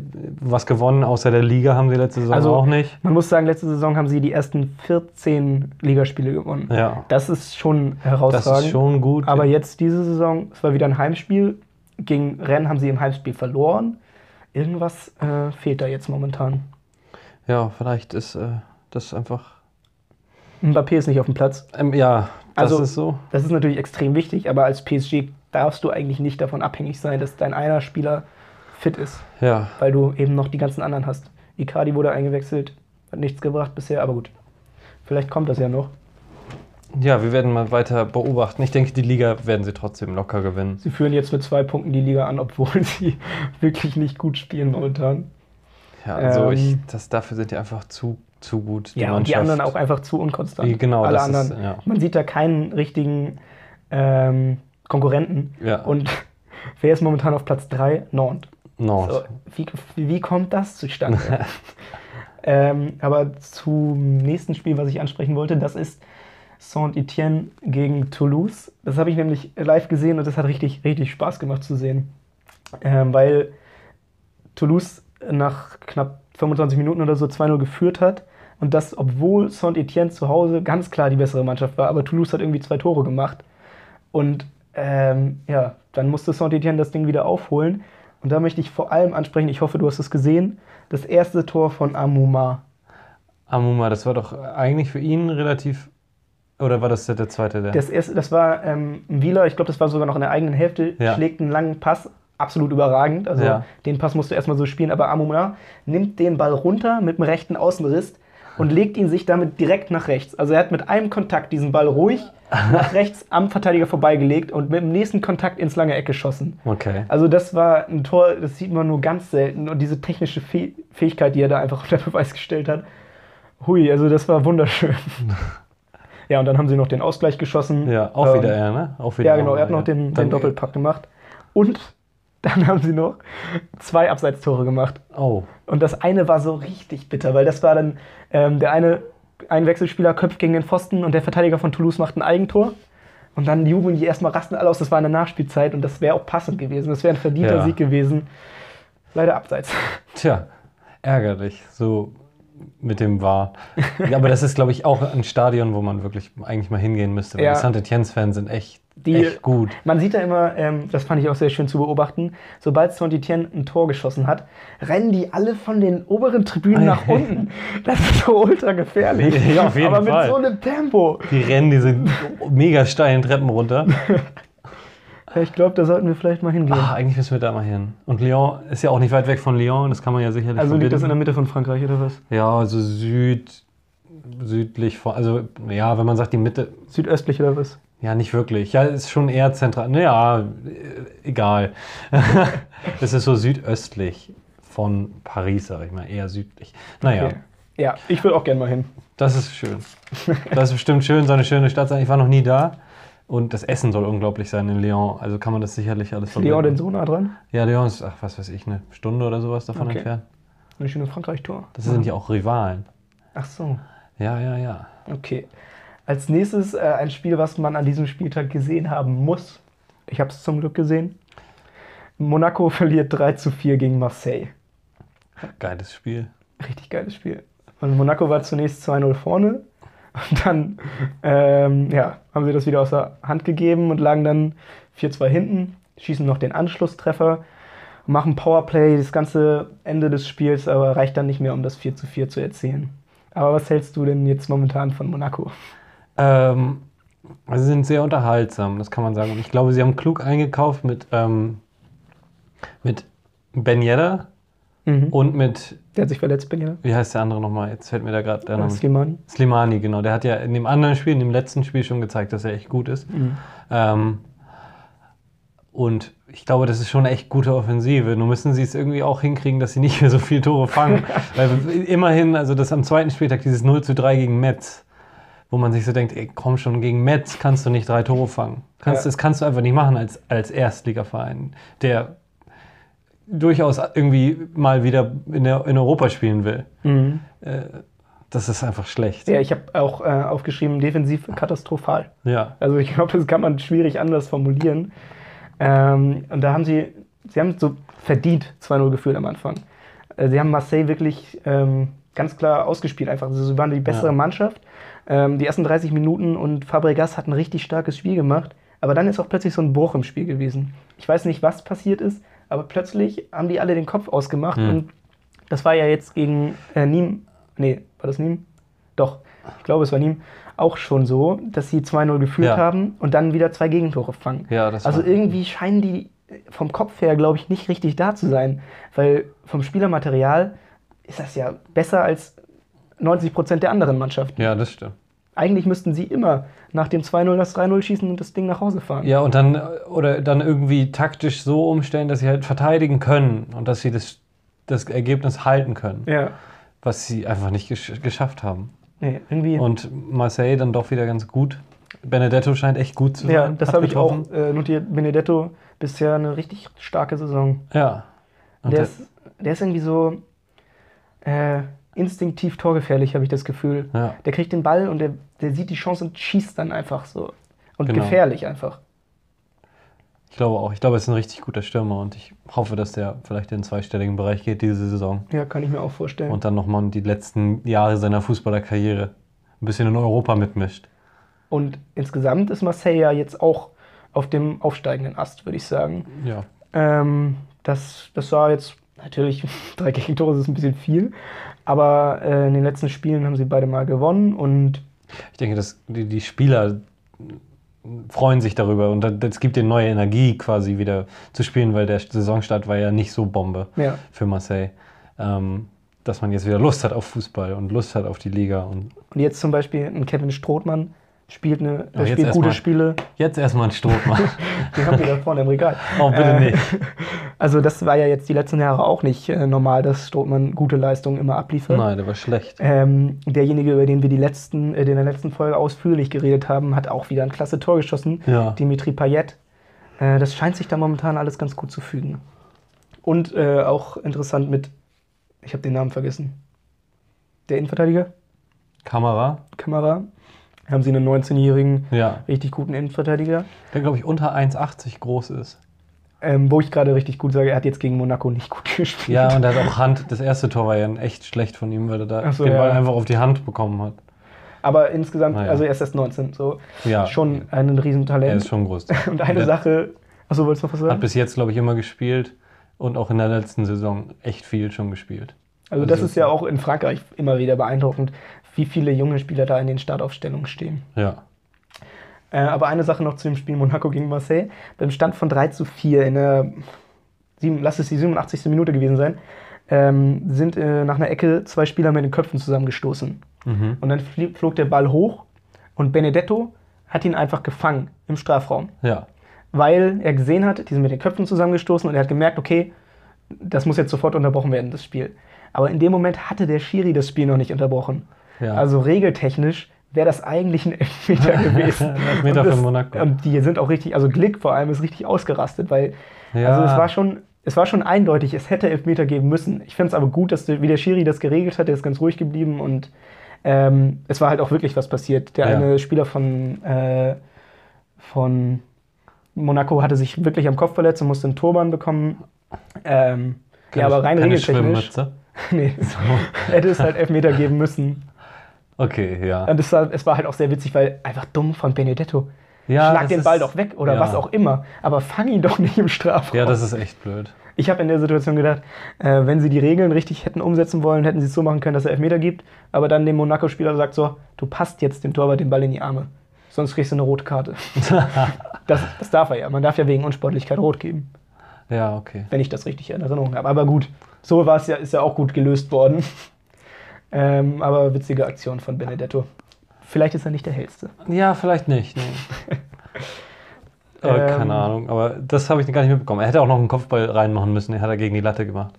was gewonnen außer der Liga haben sie letzte Saison Also, auch nicht. Man muss sagen, letzte Saison haben sie die ersten 14 Ligaspiele gewonnen. Ja, Das ist schon das herausragend. ist schon gut. Aber jetzt diese Saison, es war wieder ein Heimspiel. Gegen Rennes haben sie im Heimspiel verloren. Irgendwas äh, fehlt da jetzt momentan. ja, vielleicht ist äh, das einfach. Mbappé ist nicht auf dem Platz. Ähm, ja, das Also- ist so. Das ist natürlich extrem wichtig, aber als PSG darfst du eigentlich nicht davon abhängig sein, dass dein einer Spieler fit ist, Ja, weil du eben noch die ganzen anderen hast. Icardi wurde eingewechselt, hat nichts gebracht bisher, aber gut. Vielleicht kommt das ja noch. ja, wir werden mal weiter beobachten. Ich denke, die Liga werden sie trotzdem locker gewinnen. Sie führen jetzt mit zwei Punkten die Liga an, obwohl sie wirklich nicht gut spielen momentan. Ja, also Ähm, ich, das, dafür sind die einfach zu, zu gut. ja, und die anderen auch einfach zu unkonstant. Die- genau, Alle anderen. ist- ja. Man sieht da keinen richtigen ähm, Konkurrenten. Ja, Und wer ist momentan auf Platz 3? Nantes. Nord. So, wie, wie kommt das zustande? ähm, aber zum nächsten Spiel, was ich ansprechen wollte, das ist Saint-Etienne gegen Toulouse. Das habe ich nämlich live gesehen und das hat richtig, richtig Spaß gemacht zu sehen. Ähm, weil Toulouse nach knapp 25 Minuten oder so 2-0 geführt hat. Und das, obwohl Saint-Etienne zu Hause ganz klar die bessere Mannschaft war, aber Toulouse hat irgendwie zwei Tore gemacht. Und ähm, ja, dann musste Saint-Etienne das Ding wieder aufholen. Und da möchte ich vor allem ansprechen, ich hoffe, du hast es gesehen, das erste Tor von Amouma. Amuma, das war doch eigentlich für ihn relativ. Oder war das der, der zweite? Der? Das, erste, das war ähm, ein Wieler, ich glaube, das war sogar noch in der eigenen Hälfte, Ja. schlägt einen langen Pass, absolut überragend. Also Ja. den Pass musst du erstmal so spielen, aber Amouma nimmt den Ball runter mit dem rechten Außenriss und legt ihn sich damit direkt nach rechts. Also er hat mit einem Kontakt diesen Ball ruhig nach rechts am Verteidiger vorbeigelegt und mit dem nächsten Kontakt ins lange Eck geschossen. okay. Also das war ein Tor, das sieht man nur ganz selten und diese technische Fäh Fähigkeit, die er da einfach unter Beweis gestellt hat. Hui, also das war wunderschön. ja, und dann haben sie noch den Ausgleich geschossen. Ja, auch Ähm, wieder er, ne? Auch wieder Ja, genau, er hat noch den, den Doppelpack gemacht. Und dann haben sie noch zwei Abseitstore gemacht. Oh, Und das eine war so richtig bitter, weil das war dann ähm, der eine ein Wechselspieler köpft gegen den Pfosten und der Verteidiger von Toulouse macht ein Eigentor. Und dann jubeln die erstmal, rasten alle aus. Das war in der Nachspielzeit und das wäre auch passend gewesen. Das wäre ein verdienter Ja. Sieg gewesen. Leider abseits. tja, ärgerlich. So mit dem war. Ja, aber das ist, glaube ich, auch ein Stadion, wo man wirklich eigentlich mal hingehen müsste. Weil Ja. die Saint-Etienne-Fans sind echt, Die- echt gut. Man sieht da immer, ähm, das fand ich auch sehr schön zu beobachten, sobald Saint-Etienne ein Tor geschossen hat, rennen die alle von den oberen Tribünen nach unten. Das ist so ultra gefährlich. Ja, auf jeden Aber mit Fall. so einem Tempo. Die rennen diese mega steilen Treppen runter. Ich glaube, da sollten wir vielleicht mal hingehen. Ah, eigentlich müssen wir da mal hin. Und Lyon ist ja auch nicht weit weg von Lyon, das kann man ja sicherlich also liegt das in der verbinden. Mitte von Frankreich oder was? Ja, also süd, südlich von, also ja, wenn man sagt die Mitte, Südöstlich oder was? Ja, nicht wirklich. Ja, ist schon eher zentral. Naja, äh, egal. Es ist so südöstlich von Paris, sag ich mal, eher südlich. Naja, Okay. Ja, ich will auch gerne mal hin. das ist schön. Das ist bestimmt schön, so eine schöne Stadt sein. Ich war noch nie da. Und das Essen soll unglaublich sein in Lyon. Also kann man das sicherlich alles Ist Leon denn verbinden. so nah dran? Ja, Lyon ist, ach, was weiß ich, eine Stunde oder sowas davon Okay. entfernt. Eine schöne Frankreich-Tour. Das sind ja auch Rivalen. Ach so, Ja, ja, ja. okay. Als nächstes äh, ein Spiel, was man an diesem Spieltag gesehen haben muss. Ich habe es zum Glück gesehen. Monaco verliert 3 zu 4 gegen Marseille. Geiles Spiel. Richtig geiles Spiel. Und Monaco war zunächst 2-0 vorne. Und dann ähm, ja, haben sie das wieder aus der Hand gegeben und lagen dann 4-2 hinten, schießen noch den Anschlusstreffer, machen Powerplay das ganze Ende des Spiels, aber reicht dann nicht mehr, um das 4 zu 4 zu erzielen. Aber was hältst du denn jetzt momentan von Monaco? Ähm, also sie sind sehr unterhaltsam, das kann man sagen. Und ich glaube, sie haben klug eingekauft mit, ähm, mit Ben Yedder Mhm. und mit, Der hat sich verletzt, bin ja. wie heißt der andere nochmal? Jetzt fällt mir da gerade der Name. Slimani. Slimani, genau. Der hat ja in dem anderen Spiel, in dem letzten Spiel schon gezeigt, dass er echt gut ist. Ähm, und ich glaube, das ist schon eine echt gute Offensive. Nur müssen sie es irgendwie auch hinkriegen, dass sie nicht mehr so viele Tore fangen. Weil immerhin, also das am zweiten Spieltag, dieses 0 zu 3 gegen Metz, wo man sich so denkt, ey, komm schon, gegen Metz kannst du nicht drei Tore fangen. Kannst, Ja. Das kannst du einfach nicht machen als, als Erstligaverein, der durchaus irgendwie mal wieder in, der, in Europa spielen will. Mhm. Äh, Das ist einfach schlecht. Ja, ich habe auch äh, aufgeschrieben, defensiv katastrophal. Ja. Also ich glaube, das kann man schwierig anders formulieren. Ähm, und da haben sie, sie haben so verdient 2-0 geführt am Anfang. Äh, sie haben Marseille wirklich ähm, ganz klar ausgespielt einfach. Also sie waren die bessere Ja. Mannschaft. Ähm, die ersten 30 Minuten und Fabregas hat ein richtig starkes Spiel gemacht. Aber dann ist auch plötzlich so ein Bruch im Spiel gewesen. Ich weiß nicht, was passiert ist, aber plötzlich haben die alle den Kopf ausgemacht. Hm. Und das war ja jetzt gegen äh, Nîmes. Nee, war das Nîmes? Doch, ich glaube, es war Nîmes. Auch schon so, dass sie 2-0 geführt Ja. haben und dann wieder zwei Gegentore fangen. Ja, das Also irgendwie scheinen die vom Kopf her, glaube ich, nicht richtig da zu sein. Weil vom Spielermaterial ist das ja besser als 90 Prozent der anderen Mannschaften. Ja, das stimmt. Eigentlich müssten sie immer nach dem 2-0 das 3-0 schießen und das Ding nach Hause fahren. Ja, und dann oder dann irgendwie taktisch so umstellen, dass sie halt verteidigen können und dass sie das, das Ergebnis halten können, Ja. was sie einfach nicht gesch geschafft haben. Nee, irgendwie. Und Marseille dann doch wieder ganz gut. Benedetto scheint echt gut zu sein. ja, das habe ich auch äh, notiert. Benedetto bisher eine richtig starke Saison. Ja. Und Der der, ist, der ist irgendwie so äh, instinktiv torgefährlich, habe ich das Gefühl. ja. Der kriegt den Ball und der, der sieht die Chance und schießt dann einfach so. Und Genau. gefährlich einfach. Ich glaube auch. Ich glaube, er ist ein richtig guter Stürmer und ich hoffe, dass der vielleicht in den zweistelligen Bereich geht diese Saison. Ja, kann ich mir auch vorstellen. Und dann nochmal die letzten Jahre seiner Fußballerkarriere ein bisschen in Europa mitmischt. Und insgesamt ist Marseille ja jetzt auch auf dem aufsteigenden Ast, würde ich sagen. Ja. Ähm, das, das war jetzt natürlich, drei Gegentore ist ein bisschen viel, aber äh, in den letzten Spielen haben sie beide mal gewonnen und Ich denke, dass die, die Spieler freuen sich darüber und das- gibt ihnen neue Energie quasi wieder zu spielen, weil der Saisonstart war ja nicht so Bombe ja, für Marseille. Ähm, dass man jetzt wieder Lust hat auf Fußball und Lust hat auf die Liga. Und und jetzt zum Beispiel ein Kevin Strothmann spielt, eine, äh, jetzt spielt gute mal. Spiele. jetzt erstmal ein Strohmann. Die haben wir da vorne im Regal. oh, bitte Äh, nicht. Also das war ja jetzt die letzten Jahre auch nicht äh, normal, dass Strothmann gute Leistungen immer abliefert. Nein, der war schlecht. Ähm, derjenige, über den wir die letzten, äh, in der letzten Folge ausführlich geredet haben, hat auch wieder ein klasse Tor geschossen. Ja. Dimitri Payet. Äh, das scheint sich da momentan alles ganz gut zu fügen. Und äh, auch interessant mit, ich habe den Namen vergessen, der Innenverteidiger, Kamera. Kamera. Haben sie einen 19-jährigen, Ja. richtig guten Innenverteidiger. Der, glaube ich, unter 1,80 groß ist. Ähm, wo ich gerade richtig gut sage, er hat jetzt gegen Monaco nicht gut gespielt. Ja, und er hat auch Hand. Das erste Tor war ja echt schlecht von ihm, weil er da so, den ja. Ball einfach auf die Hand bekommen hat. Aber insgesamt, Naja. also er ist erst 19, so Ja. schon ein Riesentalent. Er ist schon groß. Und eine Der Sache, achso, wolltest du noch was Hat sagen? bis jetzt, glaube ich, immer gespielt und auch in der letzten Saison echt viel schon gespielt. Also das also- ist ja auch in Frankreich immer wieder beeindruckend, wie viele junge Spieler da in den Startaufstellungen stehen. Ja. Äh, aber eine Sache noch zu dem Spiel Monaco gegen Marseille. Beim Stand von 3 zu 4 in der, sieben, lass es die 87. Minute gewesen sein, ähm, sind äh, nach einer Ecke zwei Spieler mit den Köpfen zusammengestoßen. Mhm. Und dann flog der Ball hoch und Benedetto hat ihn einfach gefangen im Strafraum. Ja. weil er gesehen hat, die sind mit den Köpfen zusammengestoßen und er hat gemerkt, okay, das muss jetzt sofort unterbrochen werden, das Spiel. Aber in dem Moment hatte der Schiri das Spiel noch nicht unterbrochen. Ja. Also regeltechnisch wäre das eigentlich ein Elfmeter gewesen. Ein Elfmeter Und das- für Monaco. Und die sind auch richtig, also Glick vor allem ist richtig ausgerastet, weil Ja. also es war schon, es war schon eindeutig, es hätte Elfmeter geben müssen. Ich finde es aber gut, dass wie der Schiri das geregelt hat, der ist ganz ruhig geblieben und ähm, es war halt auch wirklich was passiert. Der Ja. eine Spieler von, äh, von Monaco hatte sich wirklich am Kopf verletzt und musste einen Turban bekommen. Ähm, ja, aber rein regeltechnisch. Nee, hätte es halt Elfmeter geben müssen. Okay, ja. Und es war, es war halt auch sehr witzig, weil einfach dumm von Benedetto. ja Schlag den ist- Ball doch weg oder ja. was auch immer. Aber fang ihn doch nicht im Strafraum. Ja, das ist echt blöd. Ich habe in der Situation gedacht, äh, wenn sie die Regeln richtig hätten umsetzen wollen, hätten sie es so machen können, dass er Elfmeter gibt. Aber dann dem Monaco-Spieler sagt so, du passt jetzt dem Torwart den Ball in die Arme. Sonst kriegst du eine rote Karte. das, das darf er ja. Man darf ja wegen Unsportlichkeit rot geben, Ja, okay. wenn ich das richtig in Erinnerung habe. Aber gut, so war es ja, ist ja auch gut gelöst worden. Ähm, aber witzige Aktion von Benedetto. Vielleicht ist er nicht der hellste. Ja, vielleicht nicht. Nee. Ähm. keine Ahnung. Aber das habe ich gar nicht mitbekommen. Er hätte auch noch einen Kopfball reinmachen müssen. Er hat er gegen die Latte gemacht.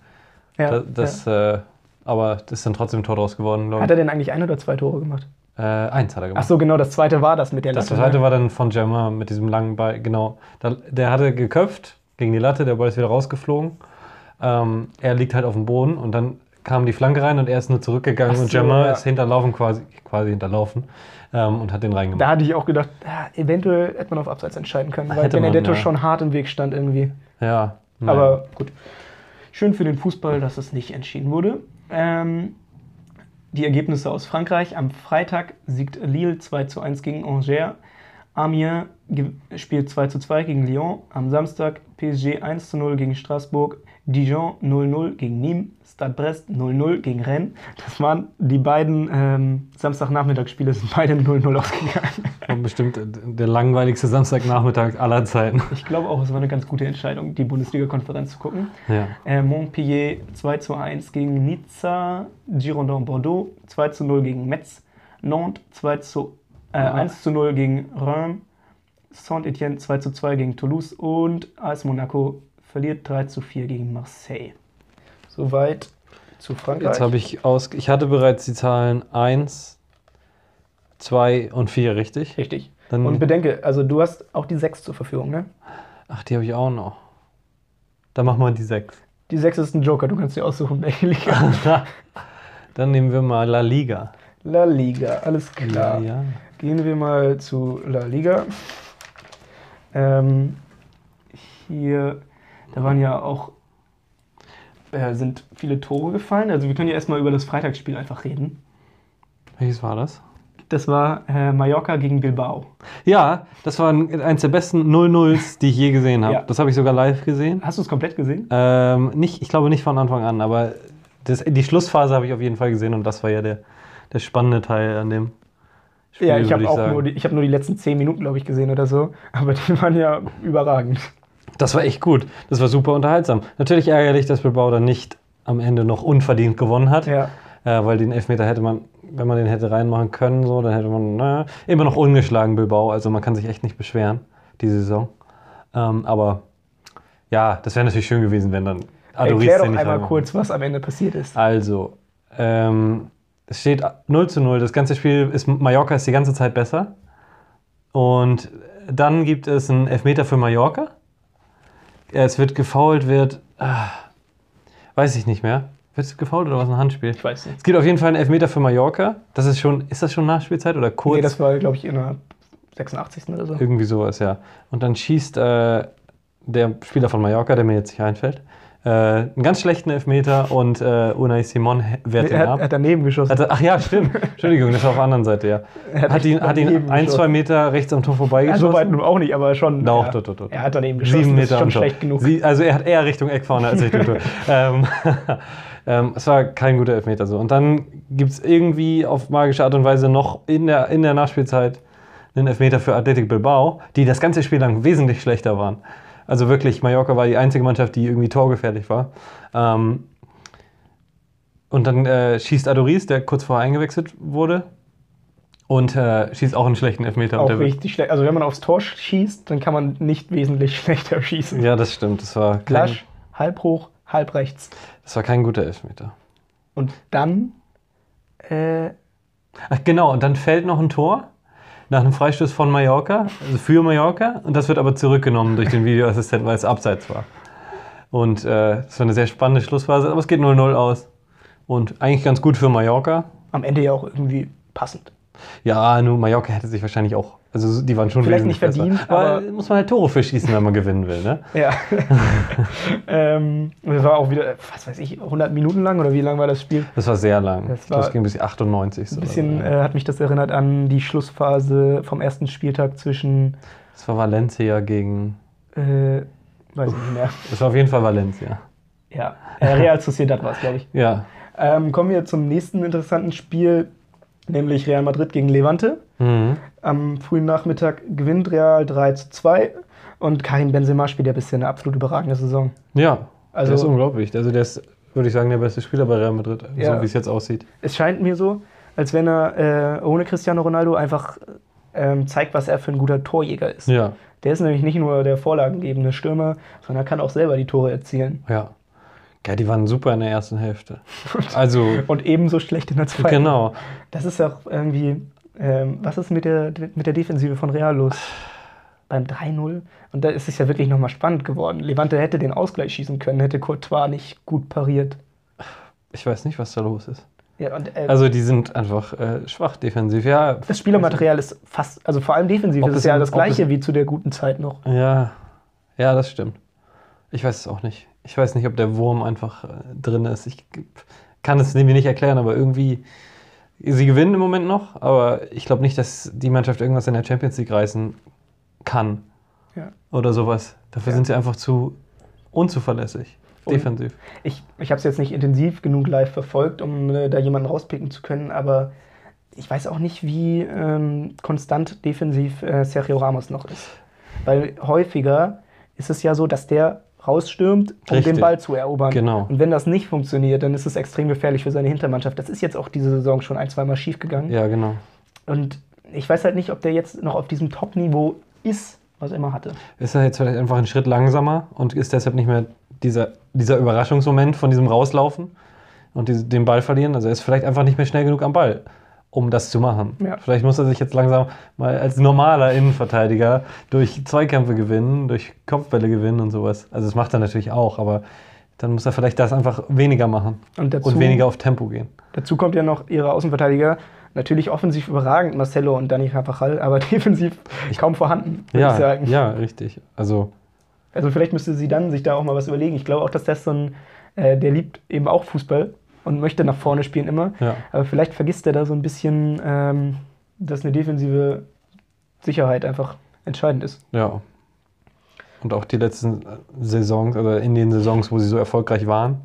Ja, das, das, Äh, aber das ist dann trotzdem ein Tor draus geworden, ja. Hat er denn eigentlich ein oder zwei Tore gemacht? Äh, eins hat er gemacht. Ach so, genau, das zweite war das mit der Das Latte. zweite ne? war dann von Germain mit diesem langen Ball. Genau. Da, der hatte geköpft gegen die Latte, der Ball ist wieder rausgeflogen. Ähm, er liegt halt auf dem Boden und dann kam die Flanke rein und er ist nur zurückgegangen Ach und so, Jamal ja. ist hinterlaufen, quasi, quasi hinterlaufen ähm, und hat den reingemacht. Da hatte ich auch gedacht, ja, eventuell hätte man auf Abseits entscheiden können, weil Benedetto ja. schon hart im Weg stand irgendwie. Ja, naja. Aber gut. Schön für den Fußball, dass es nicht entschieden wurde. Ähm, die Ergebnisse aus Frankreich. Am Freitag siegt Lille 2 zu 1 gegen Angers. Amiens spielt 2 zu 2 gegen Lyon. Am Samstag PSG 1 zu 0 gegen Straßburg. Dijon 0-0 gegen Nîmes. Stade Brest 0-0 gegen Rennes. Das waren die beiden ähm, Samstagnachmittagsspiele, sind beide 0-0 ausgegangen. Und bestimmt der langweiligste Samstagnachmittag aller Zeiten. Ich glaube auch, es war eine ganz gute Entscheidung, die Bundesliga-Konferenz zu gucken. Ja. Äh, Montpellier 2 zu 1 gegen Nizza, Girondin Bordeaux 2 zu 0 gegen Metz, Nantes 2 zu, äh, Ah. 1 zu 0 gegen Reims, Saint-Etienne 2 zu 2 gegen Toulouse und AS Monaco verliert 3 zu 4 gegen Marseille. Soweit zu Frankreich. Jetzt habe ich aus. Ich hatte bereits die Zahlen 1, 2 und 4, richtig? Richtig. Dann, Und bedenke, also du hast auch die 6 zur Verfügung, ne? ach, die habe ich auch noch. Dann machen wir die 6. Die 6 ist ein Joker, du kannst dir aussuchen, welche Liga. Dann nehmen wir mal La Liga. La Liga, alles klar. Ja. Gehen wir mal zu La Liga. Ähm, hier, da waren ja auch, äh, sind viele Tore gefallen. Also wir können ja erstmal über das Freitagsspiel einfach reden. Welches war das? Das war äh, Mallorca gegen Bilbao. Ja, das war ein- eins der besten 0-0s, die ich je gesehen habe. Ja. Das habe ich sogar live gesehen. Hast du es komplett gesehen? Ähm, nicht, ich glaube nicht von Anfang an, aber das, die Schlussphase habe ich auf jeden Fall gesehen und das war ja der, der spannende Teil an dem Spiel. ja, ich habe auch sagen. nur die, ich hab nur die letzten 10 Minuten, glaube ich, gesehen oder so. Aber die waren ja überragend. Das war echt gut. Das war super unterhaltsam. Natürlich ärgerlich, dass Bilbao dann nicht am Ende noch unverdient gewonnen hat, Ja. äh, weil den Elfmeter hätte man, wenn man den hätte reinmachen können, so, dann hätte man na, immer noch ungeschlagen Bilbao. Also man kann sich echt nicht beschweren, die Saison. Ähm, aber ja, das wäre natürlich schön gewesen, wenn dann Adoris Erklär doch einmal kurz, was am Ende passiert ist. Also, ähm, es steht 0 zu 0. Das ganze Spiel ist, Mallorca ist die ganze Zeit besser. Und dann gibt es einen Elfmeter für Mallorca. Es wird gefoult, wird, ah, weiß ich nicht mehr. Wird es gefoult oder was ein Handspiel? Ich weiß nicht. Es gibt auf jeden Fall einen Elfmeter für Mallorca. Das ist schon, ist das schon Nachspielzeit oder kurz? Nee, das war, glaube ich, in der 86. oder so. Irgendwie sowas, ja. Und dann schießt äh, der Spieler von Mallorca, der mir jetzt nicht einfällt, äh, einen ganz schlechten Elfmeter und äh, Unai Simon wehrt Er ihn hat, ab. er hat daneben geschossen. Hat er, ach ja, stimmt. Entschuldigung, das war auf der anderen Seite, ja. Er hat ihn, hat ihn ein, zwei Meter rechts am Tor Ja, vorbeigeschossen. so weit nun auch nicht, aber schon. Doch, ja. doch, doch, doch. Er hat daneben geschossen. Sieben das ist Meter schon schlecht genug. Sie, also er hat eher Richtung Eckfahne als Richtung Tor. ähm, ähm, es war kein guter Elfmeter so. Und dann gibt es irgendwie auf magische Art und Weise noch in der, in der Nachspielzeit einen Elfmeter für Athletic Bilbao, die das ganze Spiel lang wesentlich schlechter waren. Also wirklich, Mallorca war die einzige Mannschaft, die irgendwie torgefährlich war. Ähm, und dann äh, schießt Adoris, der kurz vorher eingewechselt wurde, und äh, schießt auch einen schlechten Elfmeter. auch richtig schlecht. Also wenn man aufs Tor schießt, dann kann man nicht wesentlich schlechter schießen. Ja, das stimmt. Das war kein, Lasch, halb hoch, halb rechts. das war kein guter Elfmeter. Und dann äh, Ach, genau, und dann fällt noch ein Tor nach einem Freistoß von Mallorca, also für Mallorca, und das wird aber zurückgenommen durch den Videoassistenten, weil es abseits war. Und äh, das war eine sehr spannende Schlussphase, aber es geht 0-0 aus. Und eigentlich ganz gut für Mallorca. am Ende ja auch irgendwie passend. Ja, nur Mallorca hätte sich wahrscheinlich auch, also die waren schon Vielleicht nicht verdient, besser. aber, muss man halt Tore für schießen, wenn man gewinnen will, ne? Ja. ähm, das war auch wieder, was weiß ich, 100 Minuten lang oder wie lang war das Spiel? Das war sehr lang. Das es war ging bis 98. So Ein bisschen so. äh, hat mich das erinnert an die Schlussphase vom ersten Spieltag zwischen, Das war Valencia gegen, äh, weiß ich nicht mehr. das war auf jeden Fall Valencia. Ja, äh, Real Sociedad war es, glaube ich. Ja. Ähm, kommen wir zum nächsten interessanten Spiel, nämlich Real Madrid gegen Levante. Mhm. Am frühen Nachmittag gewinnt Real 3 zu 2 und Karim Benzema spielt ja bisher eine absolut überragende Saison. Ja, Also- der ist unglaublich. Also der ist, würde ich sagen, der beste Spieler bei Real Madrid, Ja. so wie es jetzt aussieht. Es scheint mir so, als wenn er äh, ohne Cristiano Ronaldo einfach ähm, zeigt, was er für ein guter Torjäger ist. Ja, Der ist nämlich nicht nur der vorlagengebende Stürmer, sondern kann auch selber die Tore erzielen. ja. Ja, die waren super in der ersten Hälfte. Also, Und ebenso schlecht in der zweiten. genau. Das ist ja auch irgendwie, ähm, was ist mit der, mit der Defensive von Real los? Beim 3-0. Und da ist es ja wirklich nochmal spannend geworden. Levante hätte den Ausgleich schießen können, hätte Courtois nicht gut pariert. ich weiß nicht, was da los ist. Ja, und, äh, Also die sind einfach äh, schwach defensiv. Ja, das Spielermaterial ist fast, also vor allem defensiv ist es ja das gleiche es- wie zu der guten Zeit noch. Ja, ja, das stimmt. Ich weiß es auch nicht. Ich weiß nicht, ob der Wurm einfach äh, drin ist. Ich kann es nämlich nicht erklären, aber irgendwie. Sie gewinnen im Moment noch, aber ich glaube nicht, dass die Mannschaft irgendwas in der Champions League reißen kann Ja. oder sowas. Dafür Ja. sind sie einfach zu unzuverlässig, Und- defensiv. Ich, ich habe es jetzt nicht intensiv genug live verfolgt, um äh, da jemanden rauspicken zu können, aber ich weiß auch nicht, wie ähm, konstant defensiv äh, Sergio Ramos noch ist. Weil häufiger ist es ja so, dass der rausstürmt, um Richtig. den Ball zu erobern. Genau. Und wenn das nicht funktioniert, dann ist es extrem gefährlich für seine Hintermannschaft. Das ist jetzt auch diese Saison schon ein, zweimal schief gegangen. Ja, genau. Und ich weiß halt nicht, ob der jetzt noch auf diesem Top-Niveau ist, was er immer hatte. Ist er jetzt vielleicht einfach einen Schritt langsamer und ist deshalb nicht mehr dieser, dieser Überraschungsmoment von diesem Rauslaufen und diese, den Ball verlieren? Also er ist vielleicht einfach nicht mehr schnell genug am Ball, um das zu machen. Ja. Vielleicht muss er sich jetzt langsam mal als normaler Innenverteidiger durch Zweikämpfe gewinnen, durch Kopfbälle gewinnen und sowas. Also das macht er natürlich auch, aber dann muss er vielleicht das einfach weniger machen Und dazu, und weniger auf Tempo gehen. dazu kommt ja noch ihre Außenverteidiger. Natürlich offensiv überragend, Marcelo und Dani Carvajal, aber defensiv kaum vorhanden, würde Ja, ich sagen. ja, richtig. Also Also vielleicht müsste sie dann sich da auch mal was überlegen. Ich glaube auch, dass das so ein, äh, der liebt eben auch Fußball und möchte nach vorne spielen immer. ja. Aber vielleicht vergisst er da so ein bisschen, ähm, dass eine defensive Sicherheit einfach entscheidend ist. Ja. Und auch die letzten Saisons, also in den Saisons, wo sie so erfolgreich waren,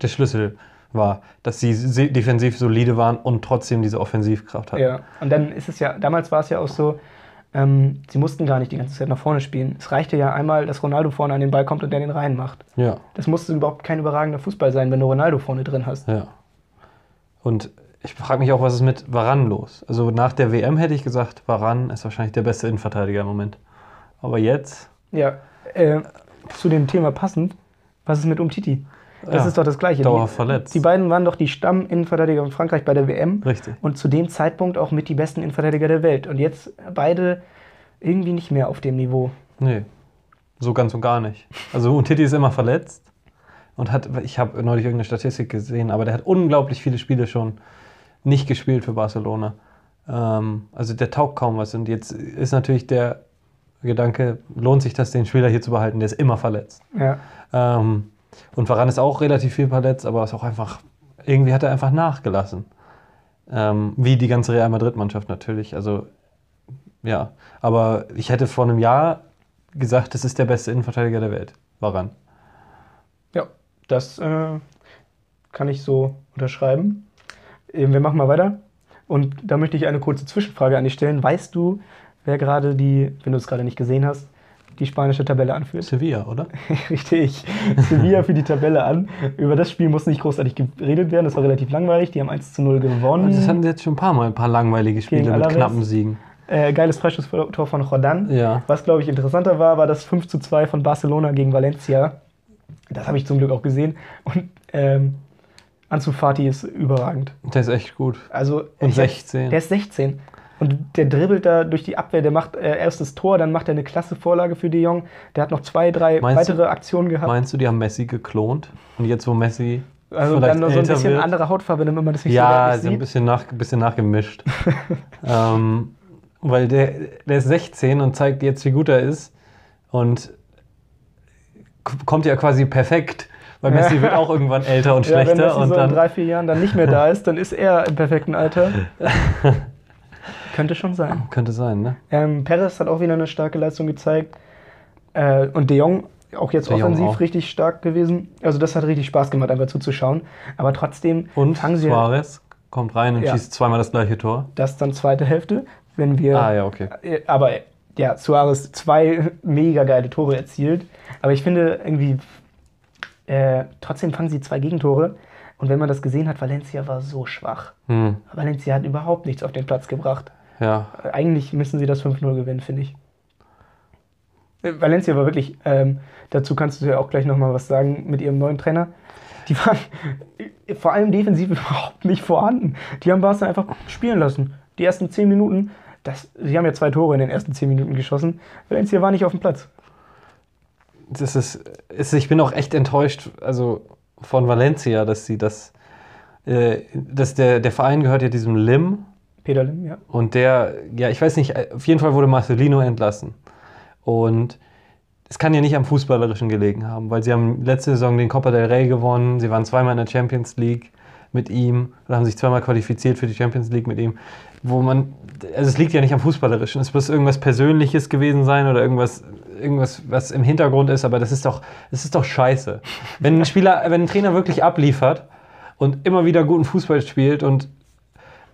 der Schlüssel war, dass sie defensiv solide waren und trotzdem diese Offensivkraft hatten. Ja. Und dann ist es ja, damals war es ja auch so, ähm, sie mussten gar nicht die ganze Zeit nach vorne spielen. Es reichte ja einmal, dass Ronaldo vorne an den Ball kommt und der den reinmacht. Ja, Das musste überhaupt kein überragender Fußball sein, wenn du Ronaldo vorne drin hast. ja. Und ich frage mich auch, was ist mit Varan los? Also nach der WM hätte ich gesagt, Varan ist wahrscheinlich der beste Innenverteidiger im Moment. Aber jetzt, Ja, äh, zu dem Thema passend, was ist mit Umtiti? Das Ja, ist doch das Gleiche. dauerhaft die, verletzt. Die beiden waren doch die Stamm-Innenverteidiger von Frankreich bei der WM richtig. und zu dem Zeitpunkt auch mit die besten Innenverteidiger der Welt. Und jetzt beide irgendwie nicht mehr auf dem Niveau. Nee, so ganz und gar nicht. Also Umtiti ist immer verletzt und hat, ich habe neulich irgendeine Statistik gesehen, aber der hat unglaublich viele Spiele schon nicht gespielt für Barcelona. Ähm, also der taugt kaum was und jetzt ist natürlich der Gedanke, lohnt sich das, den Spieler hier zu behalten, der ist immer verletzt. Ja. Ähm, und Varane ist auch relativ viel verletzt, aber ist auch einfach, irgendwie hat er einfach nachgelassen. Ähm, wie die ganze Real Madrid-Mannschaft natürlich. Also, ja. Aber ich hätte vor einem Jahr gesagt, das ist der beste Innenverteidiger der Welt. Varane. Ja, das äh, kann ich so unterschreiben. Äh, Wir machen mal weiter. Und da möchte ich eine kurze Zwischenfrage an dich stellen. Weißt du, wer gerade die, wenn du es gerade nicht gesehen hast, die spanische Tabelle anführt? Sevilla, oder? Richtig. Sevilla für die Tabelle an. Über das Spiel muss nicht großartig geredet werden. Das war relativ langweilig. Die haben 1 zu 0 gewonnen. Das hatten sie jetzt schon ein paar Mal, ein paar langweilige Spiele mit Alaves. knappen Siegen. Äh, geiles Freischusstor von Rodan. Ja. Was, glaube ich, interessanter war, war das 5 zu 2 von Barcelona gegen Valencia. Das habe ich zum Glück auch gesehen. Und ähm, Ansu Fati ist überragend. Der ist echt gut. Also, Und ich- 16. Der ist 16. Und der dribbelt da durch die Abwehr, der macht äh, erst das Tor, dann macht er eine klasse Vorlage für De Jong. Der hat noch zwei, drei Meinst weitere Aktionen gehabt. Meinst du, die haben Messi geklont? Und jetzt, wo Messi also vielleicht dann noch so ein bisschen wird? andere Hautfarbe, damit man das nicht Ja, so so ein bisschen, nach, bisschen nachgemischt. ähm, weil der, der ist 16 und zeigt jetzt, wie gut er ist. Und kommt ja quasi perfekt, weil Messi Ja. wird auch irgendwann älter und Ja, wenn schlechter. Messi und so in drei, vier Jahren dann nicht mehr da ist, dann ist er im perfekten Alter. Könnte schon sein. könnte sein, ne? Ähm, Perez hat auch wieder eine starke Leistung gezeigt. Äh, und De Jong auch jetzt De offensiv auch. richtig stark gewesen. Also das hat richtig Spaß gemacht, einfach zuzuschauen. Aber trotzdem Und fangen sie Suarez kommt rein und Ja. schießt zweimal das gleiche Tor. das dann zweite Hälfte, wenn wir. Ah, ja, okay. Äh, Aber ja, Suarez zwei mega geile Tore erzielt. Aber ich finde irgendwie, äh, trotzdem fangen sie zwei Gegentore. Und wenn man das gesehen hat, Valencia war so schwach. Hm, Valencia hat überhaupt nichts auf den Platz gebracht. Ja. Äh, Eigentlich müssen sie das 5-0 gewinnen, finde ich. Äh, Valencia war wirklich, ähm, dazu kannst du ja auch gleich nochmal was sagen mit ihrem neuen Trainer. Die waren vor allem defensiv überhaupt nicht vorhanden. Die haben Barca einfach spielen lassen. Die ersten 10 Minuten, das, sie haben ja zwei Tore in den ersten 10 Minuten geschossen. Valencia war nicht auf dem Platz. Das ist, ist, ich bin auch echt enttäuscht, also von Valencia, dass sie das, äh, dass der, der Verein gehört ja diesem Lim Peter Lim, ja. und der, ja, ich weiß nicht, auf jeden Fall wurde Marcelino entlassen. Und es kann ja nicht am Fußballerischen gelegen haben, weil sie haben letzte Saison den Copa del Rey gewonnen, sie waren zweimal in der Champions League mit ihm oder haben sich zweimal qualifiziert für die Champions League mit ihm, wo man, also es liegt ja nicht am Fußballerischen, es muss irgendwas Persönliches gewesen sein oder irgendwas, irgendwas, was im Hintergrund ist, aber das ist doch, das ist doch scheiße. Wenn ein Spieler, wenn ein Trainer wirklich abliefert und immer wieder guten Fußball spielt und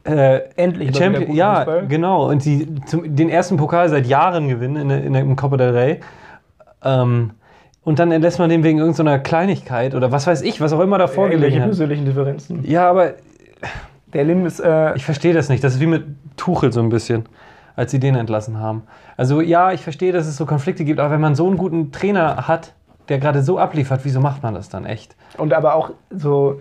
äh, Endlich Champion, ja, Fußball. genau. Und die zum, den ersten Pokal seit Jahren gewinnen in, der- in, der- im Copa del Rey. Ähm, und dann entlässt man den wegen irgendeiner Kleinigkeit oder was weiß ich, was auch immer davor Irgendwelche gelegen hat. persönlichen Differenzen. Ja, aber Der Lim ist, äh, ich verstehe das nicht. Das ist wie mit Tuchel so ein bisschen, als sie den entlassen haben. Also ja, ich verstehe, dass es so Konflikte gibt, aber wenn man so einen guten Trainer hat, der gerade so abliefert, wieso macht man das dann echt? und aber auch so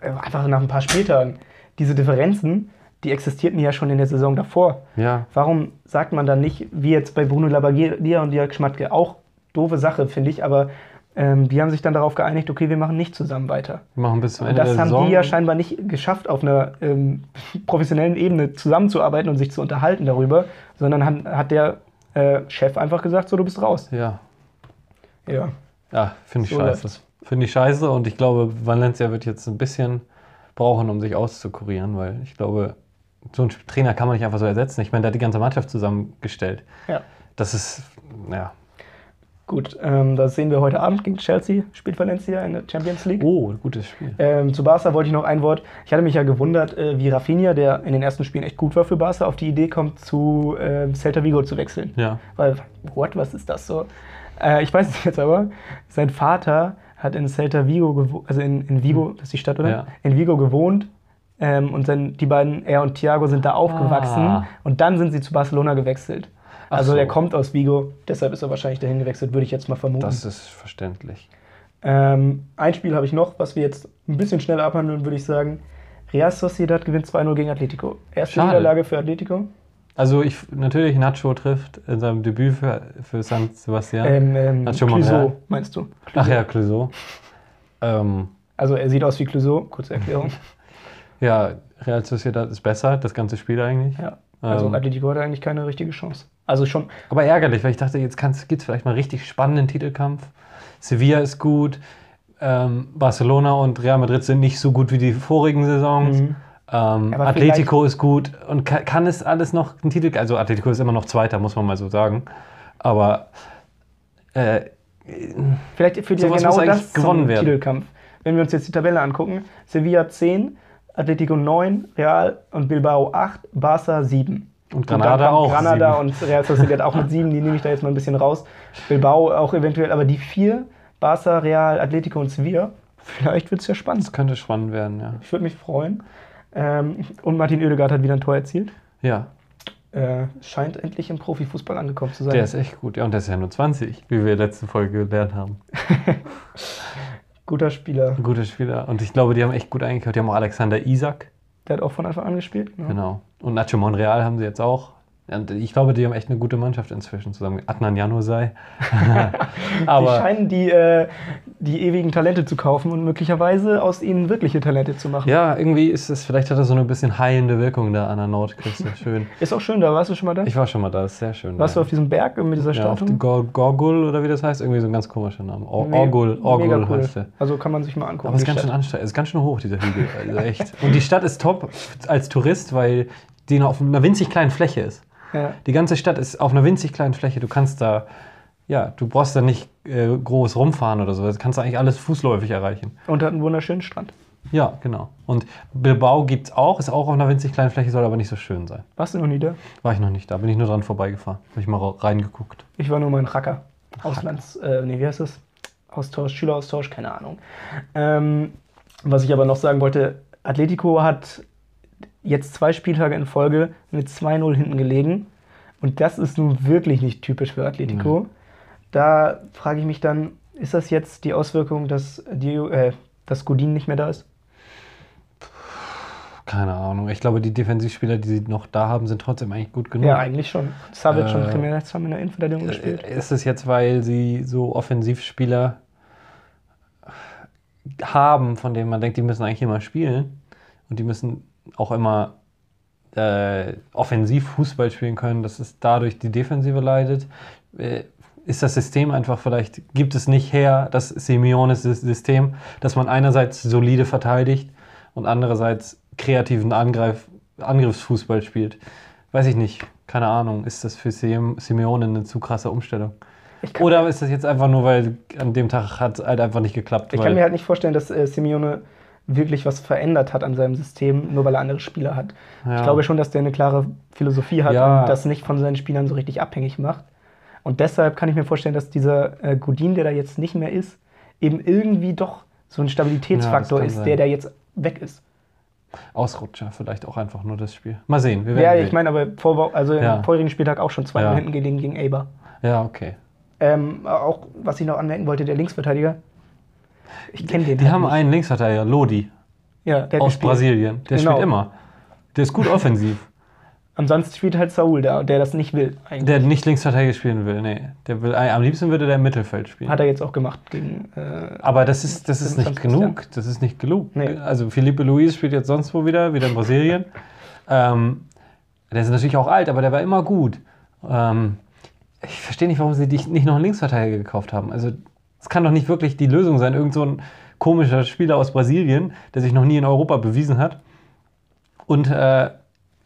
äh, einfach nach ein paar Spieltagen. Diese Differenzen, die existierten ja schon in der Saison davor. Ja. Warum sagt man dann nicht, wie jetzt bei Bruno Labbadia und Jörg Schmatke, auch doofe Sache, finde ich, aber ähm, die haben sich dann darauf geeinigt, okay, wir machen nicht zusammen weiter. Wir machen bis zum Und Ende das der haben Saison. die ja scheinbar nicht geschafft, auf einer ähm, professionellen Ebene zusammenzuarbeiten und sich zu unterhalten darüber, sondern hat, hat der äh, Chef einfach gesagt, so, du bist raus. ja. Ja. Ja, finde ich So scheiße. Finde ich scheiße und ich glaube, Valencia wird jetzt ein bisschen brauchen, um sich auszukurieren, weil ich glaube, so einen Trainer kann man nicht einfach so ersetzen. Ich meine, der hat die ganze Mannschaft zusammengestellt. ja. Das ist, ja. Gut, ähm, das sehen wir heute Abend gegen Chelsea, spielt Valencia in der Champions League. Oh, ein gutes Spiel. Ähm, zu Barca wollte ich noch ein Wort. Ich hatte mich ja gewundert, äh, wie Rafinha, der in den ersten Spielen echt gut war für Barca, auf die Idee kommt, zu äh, Celta Vigo zu wechseln. Ja. Weil, what, was ist das so? Äh, ich weiß es jetzt aber, sein Vater hat in Celta Vigo gewohnt, also in, in Vigo, das ist die Stadt, oder? Ja. In Vigo gewohnt. Ähm, und dann die beiden, er und Thiago, sind da aufgewachsen. Ah. Und dann sind sie zu Barcelona gewechselt. Ach Also so. der kommt aus Vigo, deshalb ist er wahrscheinlich dahin gewechselt, würde ich jetzt mal vermuten. Das ist verständlich. Ähm, ein Spiel habe ich noch, was wir jetzt ein bisschen schneller abhandeln, würde ich sagen. Real Sociedad gewinnt 2-0 gegen Atletico. Erste Schade. Niederlage für Atletico. Also ich natürlich Nacho trifft in seinem Debüt für, für San Sebastian. Ähm, ähm, mal Clouseau, meinst du? Ach ja, Clouseau. Ähm, Also er sieht aus wie Clouseau, kurze Erklärung. ja, Real Sociedad ist besser, das ganze Spiel eigentlich. ja. Also Ähm. Atletico hatte eigentlich keine richtige Chance. Also schon, Aber ärgerlich, weil ich dachte, jetzt gibt es vielleicht mal richtig spannenden Titelkampf. Sevilla ist gut, ähm, Barcelona und Real Madrid sind nicht so gut wie die vorigen Saisons. Mhm. Ähm, Atletico ist gut und kann, kann es alles noch ein Titel, also Atletico ist immer noch Zweiter, muss man mal so sagen. Aber äh, vielleicht ja Sowas genau das zum gewonnen werden. Titelkampf. Wenn wir uns jetzt die Tabelle angucken, Sevilla 10, Atletico 9, Real und Bilbao 8, Barca 7. und Granada kommt auch. Granada sieben. und Real Sociedad auch mit 7, die nehme ich da jetzt mal ein bisschen raus. Bilbao auch eventuell, aber die vier, Barca, Real, Atletico und Sevilla, vielleicht wird es ja spannend. das könnte spannend werden, ja. Ich würde mich freuen. Ähm, und Martin Oedegaard hat wieder ein Tor erzielt. Ja, Äh, scheint endlich im Profifußball angekommen zu sein. der ist echt gut. Ja, und der ist ja nur 20, wie wir letzte Folge gelernt haben. Guter Spieler. Guter Spieler. Und ich glaube, die haben echt gut eingekauft. Die haben auch Alexander Isak. Der hat auch von Anfang an gespielt. Genau. Genau. Und Nacho Monreal haben sie jetzt auch. Und ich glaube, die haben echt eine gute Mannschaft inzwischen zusammen. Adnan Januzaj. Die Aber scheinen die, äh, die ewigen Talente zu kaufen und möglicherweise aus ihnen wirkliche Talente zu machen. ja, irgendwie ist es, vielleicht hat das so eine bisschen heilende Wirkung da an der Nordküste. Schön. Ist auch schön da, warst du schon mal da? Ich war schon mal da, ist sehr schön. warst du da. auf diesem Berg mit dieser ja, Statue? dem Gor Gorgul oder wie das heißt? Irgendwie so ein ganz komischer Name. Or Orgul, Orgul cool. heißt der. Also kann man sich mal angucken. Aber es ist die ganz schön Stadt. anstrengend. Es ist ganz schön hoch, dieser Hügel. Also echt. Und die Stadt ist top als Tourist, weil die noch auf einer winzig kleinen Fläche ist. Ja. Die ganze Stadt ist auf einer winzig kleinen Fläche. Du kannst da, ja, du brauchst da nicht äh, groß rumfahren oder so. Du kannst da eigentlich alles fußläufig erreichen. Und hat einen wunderschönen Strand. Ja, genau. Und Bilbao gibt es auch, ist auch auf einer winzig kleinen Fläche, soll aber nicht so schön sein. Warst du noch nie da? War ich noch nicht da, bin ich nur dran vorbeigefahren. Habe ich mal reingeguckt. Ich war nur mal in Racker. Auslands, äh, nee, wie heißt das? Austausch, Schüleraustausch, keine Ahnung. Ähm, was ich aber noch sagen wollte, Atletico hat jetzt zwei Spieltage in Folge mit 2-0 hinten gelegen. Und das ist nun wirklich nicht typisch für Atletico. Da frage ich mich dann, ist das jetzt die Auswirkung, dass, die, äh, dass Godin nicht mehr da ist? Keine Ahnung. Ich glaube, die Defensivspieler, die sie noch da haben, sind trotzdem eigentlich gut genug. Ja, eigentlich schon. Savic und Äh, Jiménez haben in der Innenverteidigung gespielt. Äh, Ist es jetzt, weil sie so Offensivspieler haben, von denen man denkt, die müssen eigentlich immer spielen und die müssen auch immer äh, offensiv Fußball spielen können, dass es dadurch die Defensive leidet. Äh, ist das System einfach vielleicht, gibt es nicht her, das Simeones System, dass man einerseits solide verteidigt und andererseits kreativen Angreif, Angriffsfußball spielt. Weiß ich nicht, keine Ahnung, ist das für Simeone eine zu krasse Umstellung? Oder ist das jetzt einfach nur, weil an dem Tag hat es halt einfach nicht geklappt? Ich kann mir halt nicht vorstellen, dass äh, Simeone wirklich was verändert hat an seinem System, nur weil er andere Spieler hat. Ja. Ich glaube schon, dass der eine klare Philosophie hat ja. und das nicht von seinen Spielern so richtig abhängig macht. Und deshalb kann ich mir vorstellen, dass dieser äh, Godin, der da jetzt nicht mehr ist, eben irgendwie doch so ein Stabilitätsfaktor ja, ist, sein. der da jetzt weg ist. Ausrutscher, vielleicht auch einfach nur das Spiel. Mal sehen. ja, ich meine, aber vor, also ja. im vorherigen Spieltag auch schon zwei ja. hinten gelegen gegen Eber. Ja, okay. Ähm, auch, was ich noch anmerken wollte, der Linksverteidiger. Ich kenne den. Die halt haben nicht. einen Linksverteidiger, Lodi. Ja, der aus Brasilien. Der genau. spielt immer. Der ist gut offensiv. Ansonsten spielt halt Saul da, der das nicht will. Eigentlich. Der nicht Linksverteidiger spielen will, nee. Der will, am liebsten würde der im Mittelfeld spielen. Hat er jetzt auch gemacht gegen. Äh, Aber das ist, das ist nicht genug. Das ist nicht genug. Nee. Also Felipe Luis spielt jetzt sonst wo wieder, wieder in Brasilien. ähm, der ist natürlich auch alt, aber der war immer gut. Ähm, ich verstehe nicht, warum sie dich nicht noch einen Linksverteidiger gekauft haben. Also, es kann doch nicht wirklich die Lösung sein. Irgend so ein komischer Spieler aus Brasilien, der sich noch nie in Europa bewiesen hat. Und äh,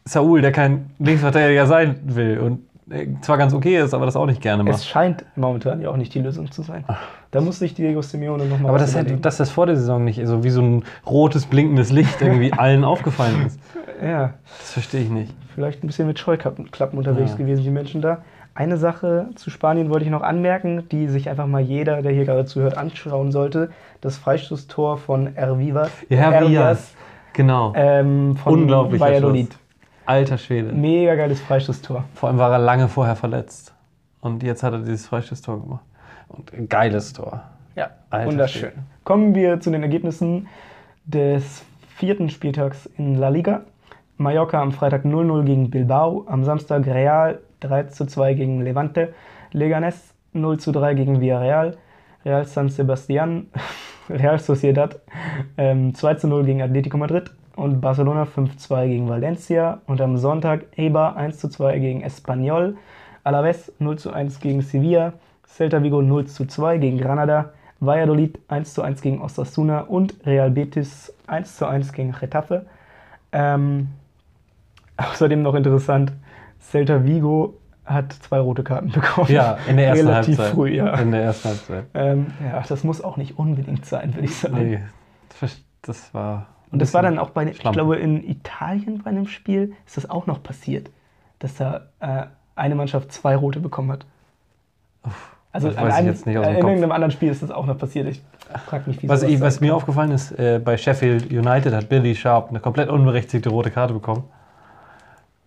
Saul, der kein Linksverteidiger sein will und äh, zwar ganz okay ist, aber das auch nicht gerne macht. Es scheint momentan ja auch nicht die Lösung zu sein. Da muss sich Diego Simeone nochmal. Aber das hätte, dass das vor der Saison nicht so wie so ein rotes blinkendes Licht irgendwie allen aufgefallen ist. Ja. Das verstehe ich nicht. Vielleicht ein bisschen mit Scheuklappen unterwegs ja. gewesen, die Menschen da. Eine Sache zu Spanien wollte ich noch anmerken, die sich einfach mal jeder, der hier gerade zuhört, anschauen sollte. Das Freistoßtor von Ervivas. Ja, Ervias, genau. Ähm, von Unglaublich. Valladolid. Alter Schwede. Mega geiles Freistoßtor. Vor allem war er lange vorher verletzt. Und jetzt hat er dieses Freistoßtor gemacht. Und ein geiles Tor. Ja, Alter wunderschön. Schwede. Kommen wir zu den Ergebnissen des vierten Spieltags in La Liga. Mallorca am Freitag 0-0 gegen Bilbao, am Samstag Real 3 zu 2 gegen Levante, Leganés 0 zu 3 gegen Villarreal, Real San Sebastian, Real Sociedad ähm, 2 zu 0 gegen Atletico Madrid und Barcelona 5 zu 2 gegen Valencia und am Sonntag Eibar 1 zu 2 gegen Espanyol, Alaves 0 zu 1 gegen Sevilla, Celta Vigo 0 zu 2 gegen Granada, Valladolid 1 zu 1 gegen Osasuna und Real Betis 1 zu 1 gegen Getafe. Ähm, außerdem noch interessant, Celta Vigo hat zwei rote Karten bekommen. Ja, in der ersten Relativ Halbzeit. früh, ja. In der ersten Halbzeit. Ähm, ja, das muss auch nicht unbedingt sein, würde ich sagen. Nee, das war. Und das war dann auch bei, ich glaube, in Italien bei einem Spiel ist das auch noch passiert, dass da äh, eine Mannschaft zwei rote bekommen hat. Also das weiß einem, jetzt nicht aus dem in irgendeinem anderen Spiel ist das auch noch passiert. Ich frage mich, wie Was, ich, was mir aufgefallen ist, äh, bei Sheffield United hat Billy Sharp eine komplett unberechtigte rote Karte bekommen.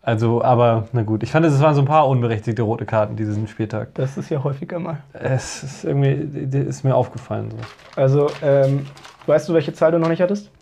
Also, aber na gut. Ich fand, es waren so ein paar unberechtigte rote Karten diesen Spieltag. Das ist ja häufiger mal. Es ist irgendwie, ist mir aufgefallen. So. Also, ähm, weißt du, welche Zahl du noch nicht hattest?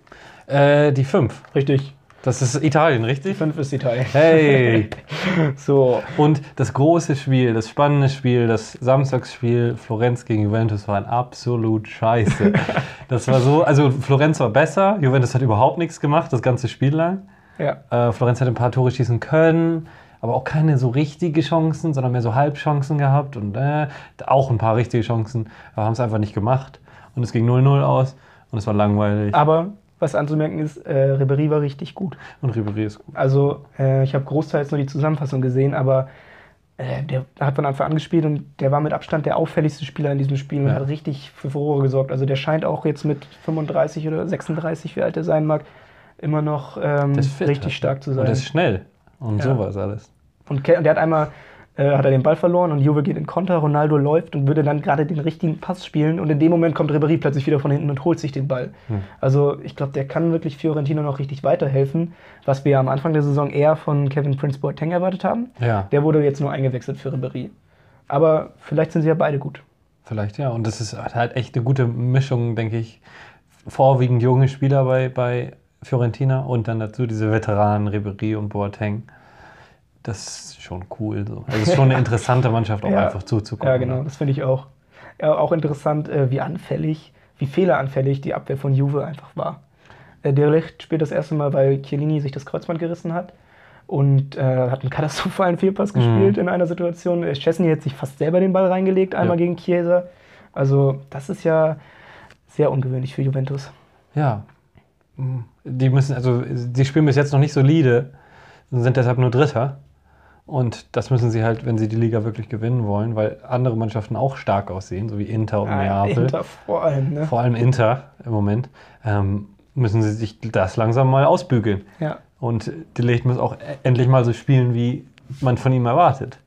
Äh, die 5. Richtig. Das ist Italien, richtig? Die 5 ist Italien. Hey! so. Und das große Spiel, das spannende Spiel, das Samstagsspiel Florenz gegen Juventus war ein absolut scheiße. das war so, also Florenz war besser, Juventus hat überhaupt nichts gemacht, das ganze Spiel lang. Ja. Äh, Florenz hat ein paar Tore schießen können, aber auch keine so richtige Chancen, sondern mehr so Halbchancen gehabt und äh, auch ein paar richtige Chancen, aber haben es einfach nicht gemacht. Und es ging 0-0 aus und es war langweilig. Aber was anzumerken ist, äh, Ribéry war richtig gut. Und Ribéry ist gut. Also äh, ich habe großteils nur die Zusammenfassung gesehen, aber äh, der hat von Anfang an gespielt und der war mit Abstand der auffälligste Spieler in diesem Spiel und ja. hat richtig für Furore gesorgt. Also der scheint auch jetzt mit 35 oder 36, wie alt er sein mag, immer noch ähm, richtig stark zu sein. Und er ist schnell und ja. sowas alles. Und der hat einmal äh, hat er den Ball verloren und Juve geht in Konter, Ronaldo läuft und würde dann gerade den richtigen Pass spielen und in dem Moment kommt Ribéry plötzlich wieder von hinten und holt sich den Ball. Hm. Also ich glaube, der kann wirklich Fiorentino noch richtig weiterhelfen, was wir am Anfang der Saison eher von Kevin Prince Boateng erwartet haben. Ja. Der wurde jetzt nur eingewechselt für Ribéry. Aber vielleicht sind sie ja beide gut. Vielleicht ja. Und das ist halt echt eine gute Mischung, denke ich. Vorwiegend junge Spieler bei, bei Fiorentina und dann dazu diese Veteranen Ribery und Boateng. Das ist schon cool. So. Also es ist schon eine interessante Mannschaft, auch ja, einfach zuzugucken. Ja, genau, das finde ich auch. Ja, auch interessant, äh, wie anfällig wie fehleranfällig die Abwehr von Juve einfach war. Äh, Der Licht spielt das erste Mal, weil Chiellini sich das Kreuzband gerissen hat und äh, hat einen katastrophalen Fehlpass gespielt in einer Situation. Äh, Szczesny hat sich fast selber den Ball reingelegt, einmal Ja. gegen Chiesa. Also das ist ja sehr ungewöhnlich für Juventus. Ja. Die müssen, also die spielen bis jetzt noch nicht solide und sind deshalb nur Dritter. Und das müssen sie halt, wenn sie die Liga wirklich gewinnen wollen, weil andere Mannschaften auch stark aussehen, so wie Inter und Ah, Neapel. Inter vor allem, ne? Vor allem Inter im Moment. Ähm, müssen sie sich das langsam mal ausbügeln. Ja. Und die Licht muss auch endlich mal so spielen, wie man von ihm erwartet.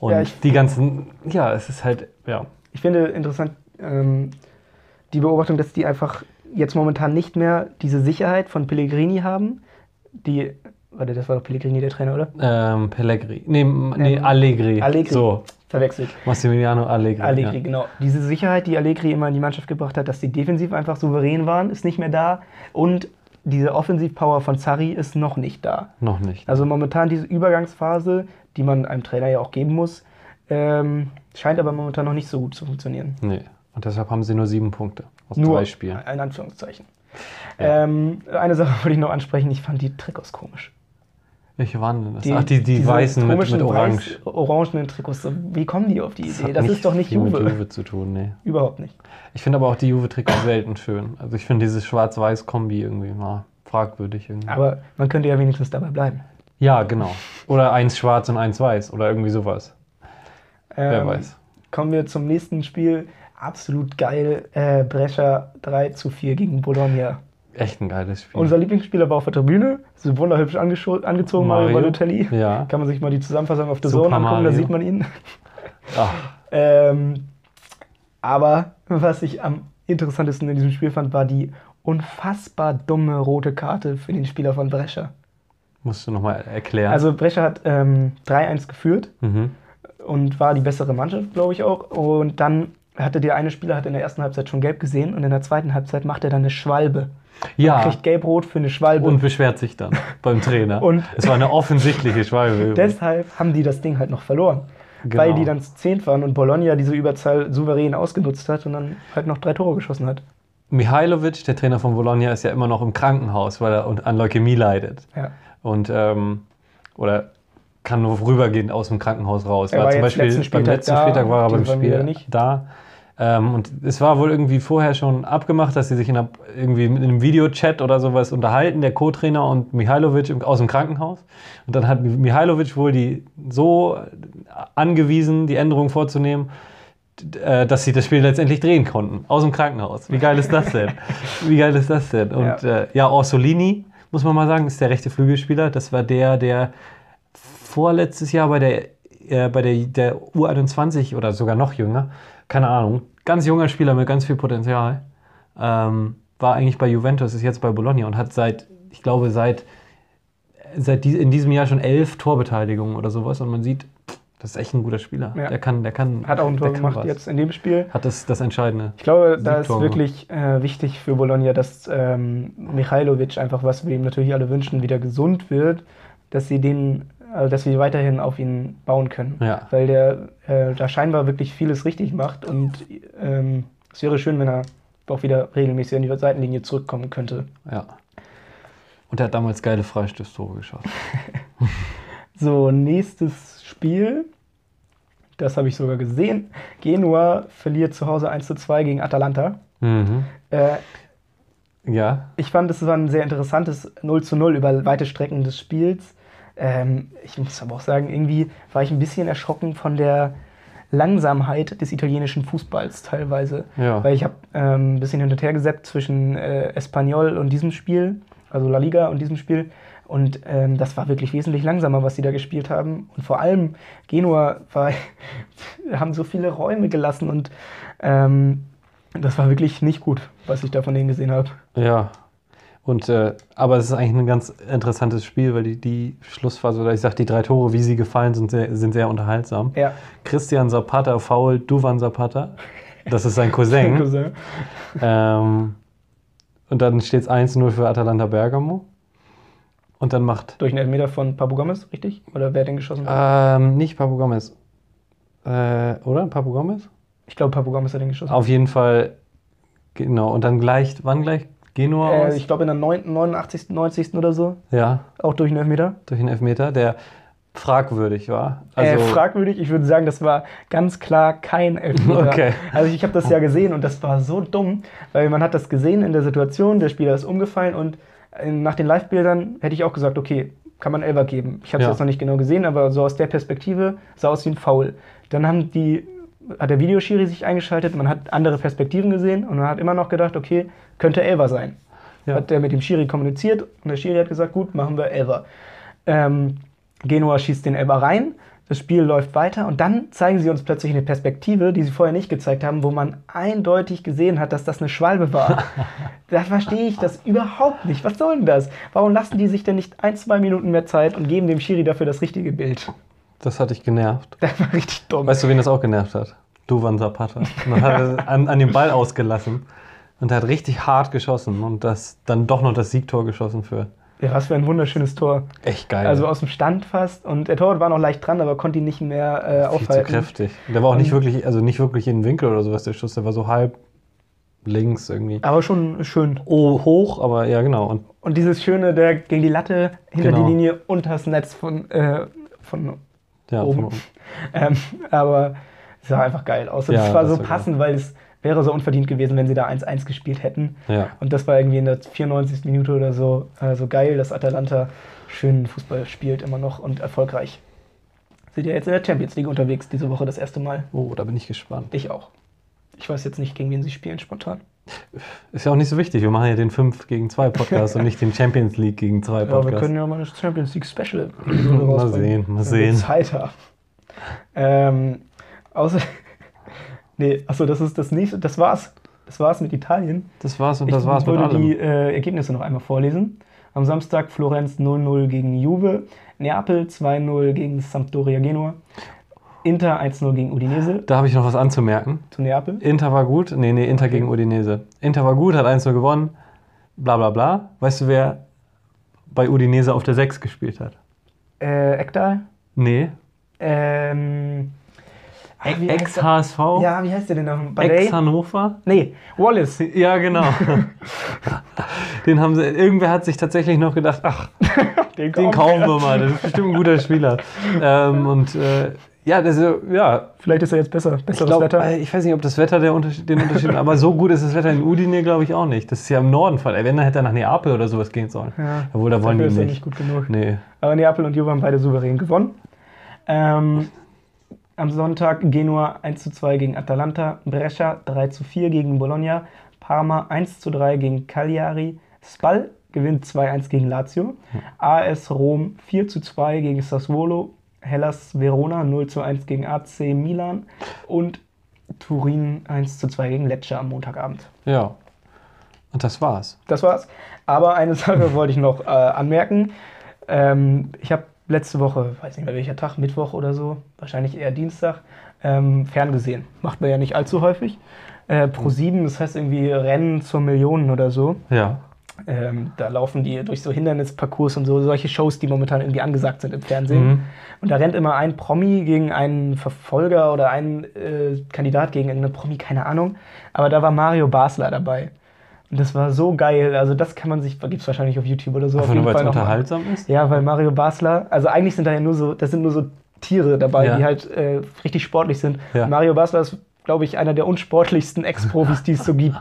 Und Ja, die ganzen, ja, es ist halt, ja. Ich finde interessant ähm, die Beobachtung, dass die einfach jetzt momentan nicht mehr diese Sicherheit von Pellegrini haben. Die, warte, das war doch Pellegrini der Trainer, oder? Ähm, Pellegrini. Nee, m- nee Ähm, Allegri. Allegri. So, Verwechselt. Massimiliano Allegri. Allegri, ja. genau. Diese Sicherheit, die Allegri immer in die Mannschaft gebracht hat, dass die defensiv einfach souverän waren, ist nicht mehr da. Und diese Offensivpower von Sarri ist noch nicht da. Noch nicht. Also momentan diese Übergangsphase, die man einem Trainer ja auch geben muss, ähm, scheint aber momentan noch nicht so gut zu funktionieren. Nee. Und deshalb haben sie nur sieben Punkte aus Nur drei Spielen. in Anführungszeichen. Ähm, eine Sache wollte ich noch ansprechen, ich fand die Trikots komisch. Welche waren denn das? Ach, die, die weißen mit, mit Orange. Weiß, orangenen Trikots, wie kommen die auf die Idee? hat Das ist doch nicht viel Juve. mit Juve zu tun, nee. Überhaupt nicht. Ich finde aber auch die Juve-Trikots selten schön. Also ich finde dieses Schwarz-Weiß-Kombi irgendwie mal fragwürdig irgendwie. Aber man könnte ja wenigstens dabei bleiben. ja, genau. Oder eins schwarz und eins weiß oder irgendwie sowas. Wer Ähm, weiß. Kommen wir zum nächsten Spiel. Absolut geil. Äh, Brescia 3 zu 4 gegen Bologna. Echt ein geiles Spiel. Unser Lieblingsspieler war auf der Tribüne. So wunderhübsch angezogen, Mario. Balotelli. Ja. Kann man sich mal die Zusammenfassung auf der Super Zone angucken, da sieht man ihn. Ach, Ähm, aber was ich am interessantesten in diesem Spiel fand, war die unfassbar dumme rote Karte für den Spieler von Brescia. musst du nochmal erklären. Also Brescia hat ähm, 3-1 geführt mhm. und war die bessere Mannschaft, glaube ich auch. Und dann hatte der eine Spieler hat in der ersten Halbzeit schon gelb gesehen und in der zweiten Halbzeit macht er dann eine Schwalbe. Ja, Kriegt gelb-rot für eine Schwalbe. und beschwert sich dann beim Trainer. Und- es war eine offensichtliche Schwalbe. Deshalb haben die das Ding halt noch verloren. Genau. Weil die dann zu zehnt waren und Bologna diese Überzahl souverän ausgenutzt hat und dann halt noch drei Tore geschossen hat. Mihailovic, der Trainer von Bologna, ist ja immer noch im Krankenhaus, weil er an Leukämie leidet. Ja. Und, ähm, oder kann nur vorübergehend aus dem Krankenhaus raus. Er War war zum Beispiel letzten beim letzten da, Spieltag war er beim Spiel nicht. da. Ähm, und es war wohl irgendwie vorher schon abgemacht, dass sie sich in einer, irgendwie in einem Videochat oder sowas unterhalten, der Co-Trainer und Mihailovic im, aus dem Krankenhaus. Und dann hat Mihailovic wohl die so angewiesen, die Änderung vorzunehmen, äh, dass sie das Spiel letztendlich drehen konnten. Aus dem Krankenhaus. Wie geil ist das denn? Wie geil ist das denn? Und ja, äh, ja Orsolini, muss man mal sagen, ist der rechte Flügelspieler. Das war der, der vorletztes Jahr bei der, äh, bei der, der U21 oder sogar noch jünger, keine Ahnung, ganz junger Spieler mit ganz viel Potenzial, ähm, war eigentlich bei Juventus, ist jetzt bei Bologna und hat seit, ich glaube, seit, seit die, in diesem Jahr schon elf Torbeteiligungen oder sowas und man sieht, das ist echt ein guter Spieler. Ja. Der kann, der kann. Hat auch ein Tor gemacht was. jetzt in dem Spiel. Hat das, das Entscheidende. Ich glaube, da ist wirklich äh, wichtig für Bologna, dass ähm, Michailovic einfach, was wir ihm natürlich alle wünschen, wieder gesund wird, dass sie den, also dass wir weiterhin auf ihn bauen können. Ja. Weil der äh, da scheinbar wirklich vieles richtig macht und ähm, es wäre schön, wenn er auch wieder regelmäßig an die Seitenlinie zurückkommen könnte. Ja. Und er hat damals geile Freistoßtore geschossen. So, nächstes Spiel. Das habe ich sogar gesehen. Genua verliert zu Hause 1 zu 2 gegen Atalanta. Mhm. Äh, Ja. ich fand, es war ein sehr interessantes 0 zu 0 über weite Strecken des Spiels. Ähm, ich muss aber auch sagen, irgendwie war ich ein bisschen erschrocken von der Langsamkeit des italienischen Fußballs teilweise. Ja. Weil ich habe ähm, ein bisschen hin und her gesäppt zwischen äh, Espanyol und diesem Spiel, also La Liga und diesem Spiel. Und ähm, das war wirklich wesentlich langsamer, was sie da gespielt haben. Und vor allem Genua war, haben so viele Räume gelassen und ähm, das war wirklich nicht gut, was ich da von denen gesehen habe. Ja. Und, äh, aber es ist eigentlich ein ganz interessantes Spiel, weil die, die Schlussphase, oder ich sag, die drei Tore, wie sie gefallen sind, sehr, sind sehr unterhaltsam. Ja, Christian Zapata faul Duvan Zapata. Das ist sein Cousin. Cousin. ähm, und dann steht es 1-0 für Atalanta Bergamo. Und dann macht Durch einen Elfmeter von Papu Gomez, richtig? Oder wer hat den geschossen? ähm, nicht Papu Gomez. Äh, oder? Papu Gomez? Ich glaube, Papu Gomez hat den geschossen. Auf jeden Fall Genau, und dann gleich, wann gleich? Genua aus? Äh, ich glaube in der 9., 89., 90. oder so. ja, Auch durch einen Elfmeter. durch einen Elfmeter, der fragwürdig war. Also, äh, fragwürdig, ich würde sagen, das war ganz klar kein Elfmeter. Okay. Also ich habe das ja gesehen und das war so dumm, weil man hat das gesehen in der Situation, der Spieler ist umgefallen und äh, nach den Live-Bildern hätte ich auch gesagt, okay, kann man Elfer geben. Ich habe es Ja. jetzt noch nicht genau gesehen, aber so aus der Perspektive sah aus wie ein Foul. Dann haben die, hat der Videoschiri sich eingeschaltet, man hat andere Perspektiven gesehen und man hat immer noch gedacht, okay, könnte Elfer sein. Ja. Hat der mit dem Schiri kommuniziert und der Schiri hat gesagt, gut, machen wir Elfer. Ähm, Genua schießt den Elber rein, das Spiel läuft weiter und dann zeigen sie uns plötzlich eine Perspektive, die sie vorher nicht gezeigt haben, wo man eindeutig gesehen hat, dass das eine Schwalbe war. da verstehe ich das überhaupt nicht. Was soll denn das? Warum lassen die sich denn nicht ein, zwei Minuten mehr Zeit und geben dem Schiri dafür das richtige Bild? Das hat dich genervt. Das war richtig dumm. Weißt du, wen das auch genervt hat? Duvan Zapata. Man hat er an, an den Ball ausgelassen und er hat richtig hart geschossen und das dann doch noch das Siegtor geschossen für. Ja, was für ein wunderschönes Tor. Echt geil. Also aus dem Stand fast und der Torwart war noch leicht dran, aber konnte ihn nicht mehr äh, Viel zu aufhalten. kräftig. Der war auch nicht wirklich, also nicht wirklich in den Winkel oder sowas, der Schuss, der war so halb links irgendwie. Aber schon schön. Oh, hoch, aber ja, genau. Und Und dieses Schöne, der gegen die Latte, hinter Genau. die Linie, unters Netz von, äh, von ja, Oben. ähm, aber es sah einfach geil aus. Und Ja, es war so war geil. passend, weil es wäre so unverdient gewesen, wenn sie da 1-1 gespielt hätten. ja. Und das war irgendwie in der 94. Minute oder so so geil, dass Atalanta schönen Fußball spielt immer noch und erfolgreich. Sind ja jetzt in der Champions League unterwegs, diese Woche das erste Mal. Oh, da bin ich gespannt. Ich auch. Ich weiß jetzt nicht, gegen wen sie spielen spontan. Ist ja auch nicht so wichtig. Wir machen ja den 5 gegen 2 Podcast und nicht den Champions League gegen 2 Ja, Podcast. wir können ja mal eine Champions League Special Mal sehen, mal sehen. Zeit haben. Ähm, außer. Nee, achso, das ist das nächste. Das war's. Das war's mit Italien. das war's und das ich war's mit würde allem. die äh, Ergebnisse noch einmal vorlesen. Am Samstag Florenz 0-0 gegen Juve, Neapel 2-0 gegen Sampdoria Genua, Inter 1-0 gegen Udinese Da habe ich noch was anzumerken. zu Neapel. Inter war gut. Nee, nee, Inter gegen Udinese. Inter war gut, hat 1-0 gewonnen. Bla bla bla. Weißt du, wer bei Udinese auf der 6 gespielt hat? Äh, Ekdal. Nee. Ähm? Ex-HSV? Ja, wie heißt der denn noch? Ex-Hannover? Nee, Wallace. Ja, genau. Den haben sie, irgendwer hat sich tatsächlich noch gedacht, ach, den kaufen wir mal, das ist bestimmt ein guter Spieler. ähm, und äh, ja, das, ist, ja, Vielleicht ist er jetzt besser. ich, Besseres glaub, Wetter. äh, ich weiß nicht, ob das Wetter der Unterschied, den Unterschied macht, aber so gut ist das Wetter in Udine, glaube ich, auch nicht. Das ist ja im Norden Fall. Wenn, dann hätte er nach Neapel oder sowas gehen sollen. Ja, Jawohl, da wollen die ist er nicht. nicht gut genug. Nee. Aber Neapel und Juve haben beide souverän gewonnen. Ähm, am Sonntag Genua 1 zu 2 gegen Atalanta, Brescia 3 zu 4 gegen Bologna, Parma 1 zu 3 gegen Cagliari, Spal gewinnt 2-1 gegen Lazio, AS Rom 4 zu 2 gegen Sassuolo, Hellas Verona 0 zu 1 gegen AC Milan und Turin 1 zu 2 gegen Lecce am Montagabend. Ja. Und das war's. Das war's. Aber eine Sache wollte ich noch äh, anmerken. Ähm, ich habe letzte Woche, weiß nicht mehr welcher Tag, Mittwoch oder so, wahrscheinlich eher Dienstag, ähm, ferngesehen. Macht man ja nicht allzu häufig. Äh, Pro 7, das heißt irgendwie Rennen zur Millionen oder so. Ja. Ähm, da laufen die durch so Hindernisparcours und so, solche Shows, die momentan irgendwie angesagt sind im Fernsehen. Mhm. Und da rennt immer ein Promi gegen einen Verfolger oder ein äh, Kandidat gegen irgendeine Promi, keine Ahnung. Aber da war Mario Basler dabei. Und das war so geil. Also das kann man sich, gibt es wahrscheinlich auf YouTube oder so. Auf noch mal. unterhaltsam ist? Ja, weil Mario Basler, also eigentlich sind da ja nur so, das sind nur so Tiere dabei, Ja. die halt äh, richtig sportlich sind. Ja. Mario Basler ist, glaube ich, einer der unsportlichsten Ex-Profis, die es so gibt.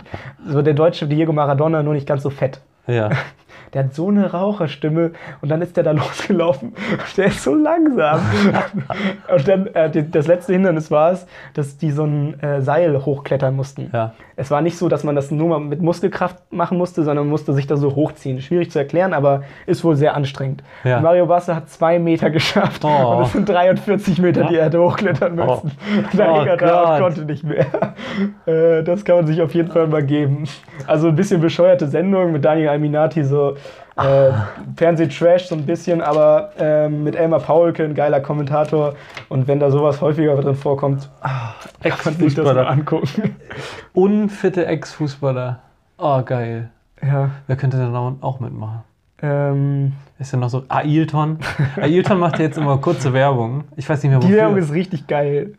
So der deutsche Diego Maradona, nur nicht ganz so fett. Ja. Der hat so eine Raucherstimme und dann ist der da losgelaufen. Der ist so langsam. und dann, äh, die- das letzte Hindernis war es, dass die so ein äh, Seil hochklettern mussten. Ja. Es war nicht so, dass man das nur mal mit Muskelkraft machen musste, sondern man musste sich da so hochziehen. Schwierig zu erklären, aber ist wohl sehr anstrengend. Ja. Mario Basler hat zwei Meter geschafft Oh. und es sind 43 Meter, die er hätte hochklettern müssen. Oh. Da Oh hing er da und konnte nicht mehr. Äh, das kann man sich auf jeden Fall mal geben. Also ein bisschen bescheuerte Sendung mit Daniel Alminati, so äh, Fernseh-Trash so ein bisschen, aber ähm, mit Elmar Paulke, ein geiler Kommentator. Und wenn da sowas häufiger drin vorkommt, kann man sich das mal Ex-Fußballer. angucken. Unfitte Ex-Fußballer. Oh, geil. Ja, Wer könnte denn da auch mitmachen? ähm, Ist ja noch so Ailton. Ailton macht ja jetzt immer kurze Werbung. Ich weiß nicht mehr, die wofür. Werbung ist richtig geil.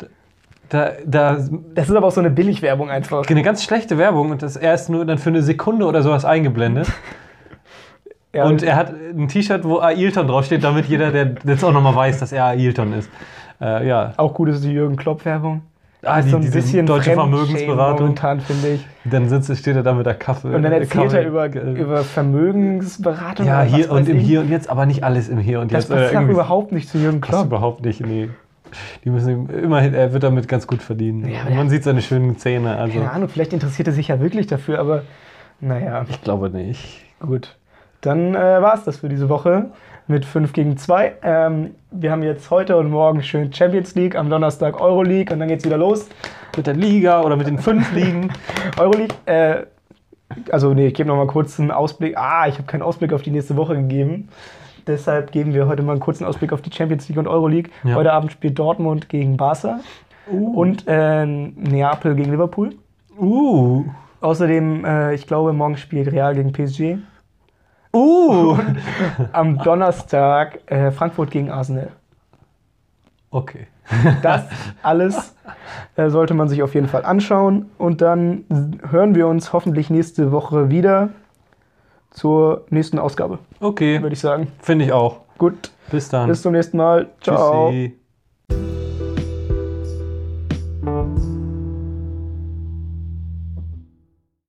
Da, da Das ist aber auch so eine Billigwerbung einfach. eine ganz schlechte Werbung und das er ist nur dann für eine Sekunde oder sowas eingeblendet. Ja, und er hat ein T-Shirt, wo Ailton draufsteht, damit jeder, der jetzt auch nochmal weiß, dass er Ailton ist. Äh, ja. auch gut ist die Jürgen Klopp-Werbung. Ah, so ein bisschen deutsche Vermögensberatung. momentan, finde ich. Dann sitzt, steht er da mit der Kaffee. Und dann äh, erzählt er über, Kaffee- über Vermögensberatung. Ja, hier und im ich. Hier und Jetzt, aber nicht alles im Hier und Das Jetzt. passt Äh, überhaupt nicht zu Jürgen Klopp. überhaupt nicht, nee. Die müssen immerhin, er wird damit ganz gut verdienen. Ja, man sieht seine schönen Zähne. Also Keine Ahnung, vielleicht interessiert er sich ja wirklich dafür, aber naja, ich glaube nicht. gut. Dann äh, war es das für diese Woche mit 5 gegen 2. Ähm, wir haben jetzt heute und morgen schön Champions League, am Donnerstag Euroleague und dann geht's wieder los. Mit der Liga oder mit den fünf Ligen. Euroleague, äh, also nee, ich gebe noch mal kurz einen Ausblick. Ah, ich habe keinen Ausblick auf die nächste Woche gegeben. Deshalb geben wir heute mal einen kurzen Ausblick auf die Champions League und Euroleague. Ja. Heute Abend spielt Dortmund gegen Barca und äh, Neapel gegen Liverpool. Uh. Außerdem, äh, ich glaube, morgen spielt Real gegen PSG. Uh. Am Donnerstag äh, Frankfurt gegen Arsenal. Okay. Das alles äh, sollte man sich auf jeden Fall anschauen. Und dann hören wir uns hoffentlich nächste Woche wieder zur nächsten Ausgabe, Okay. würde ich sagen. Finde ich auch. Gut, Bis dann. bis zum nächsten Mal. Ciao. Tschüssi.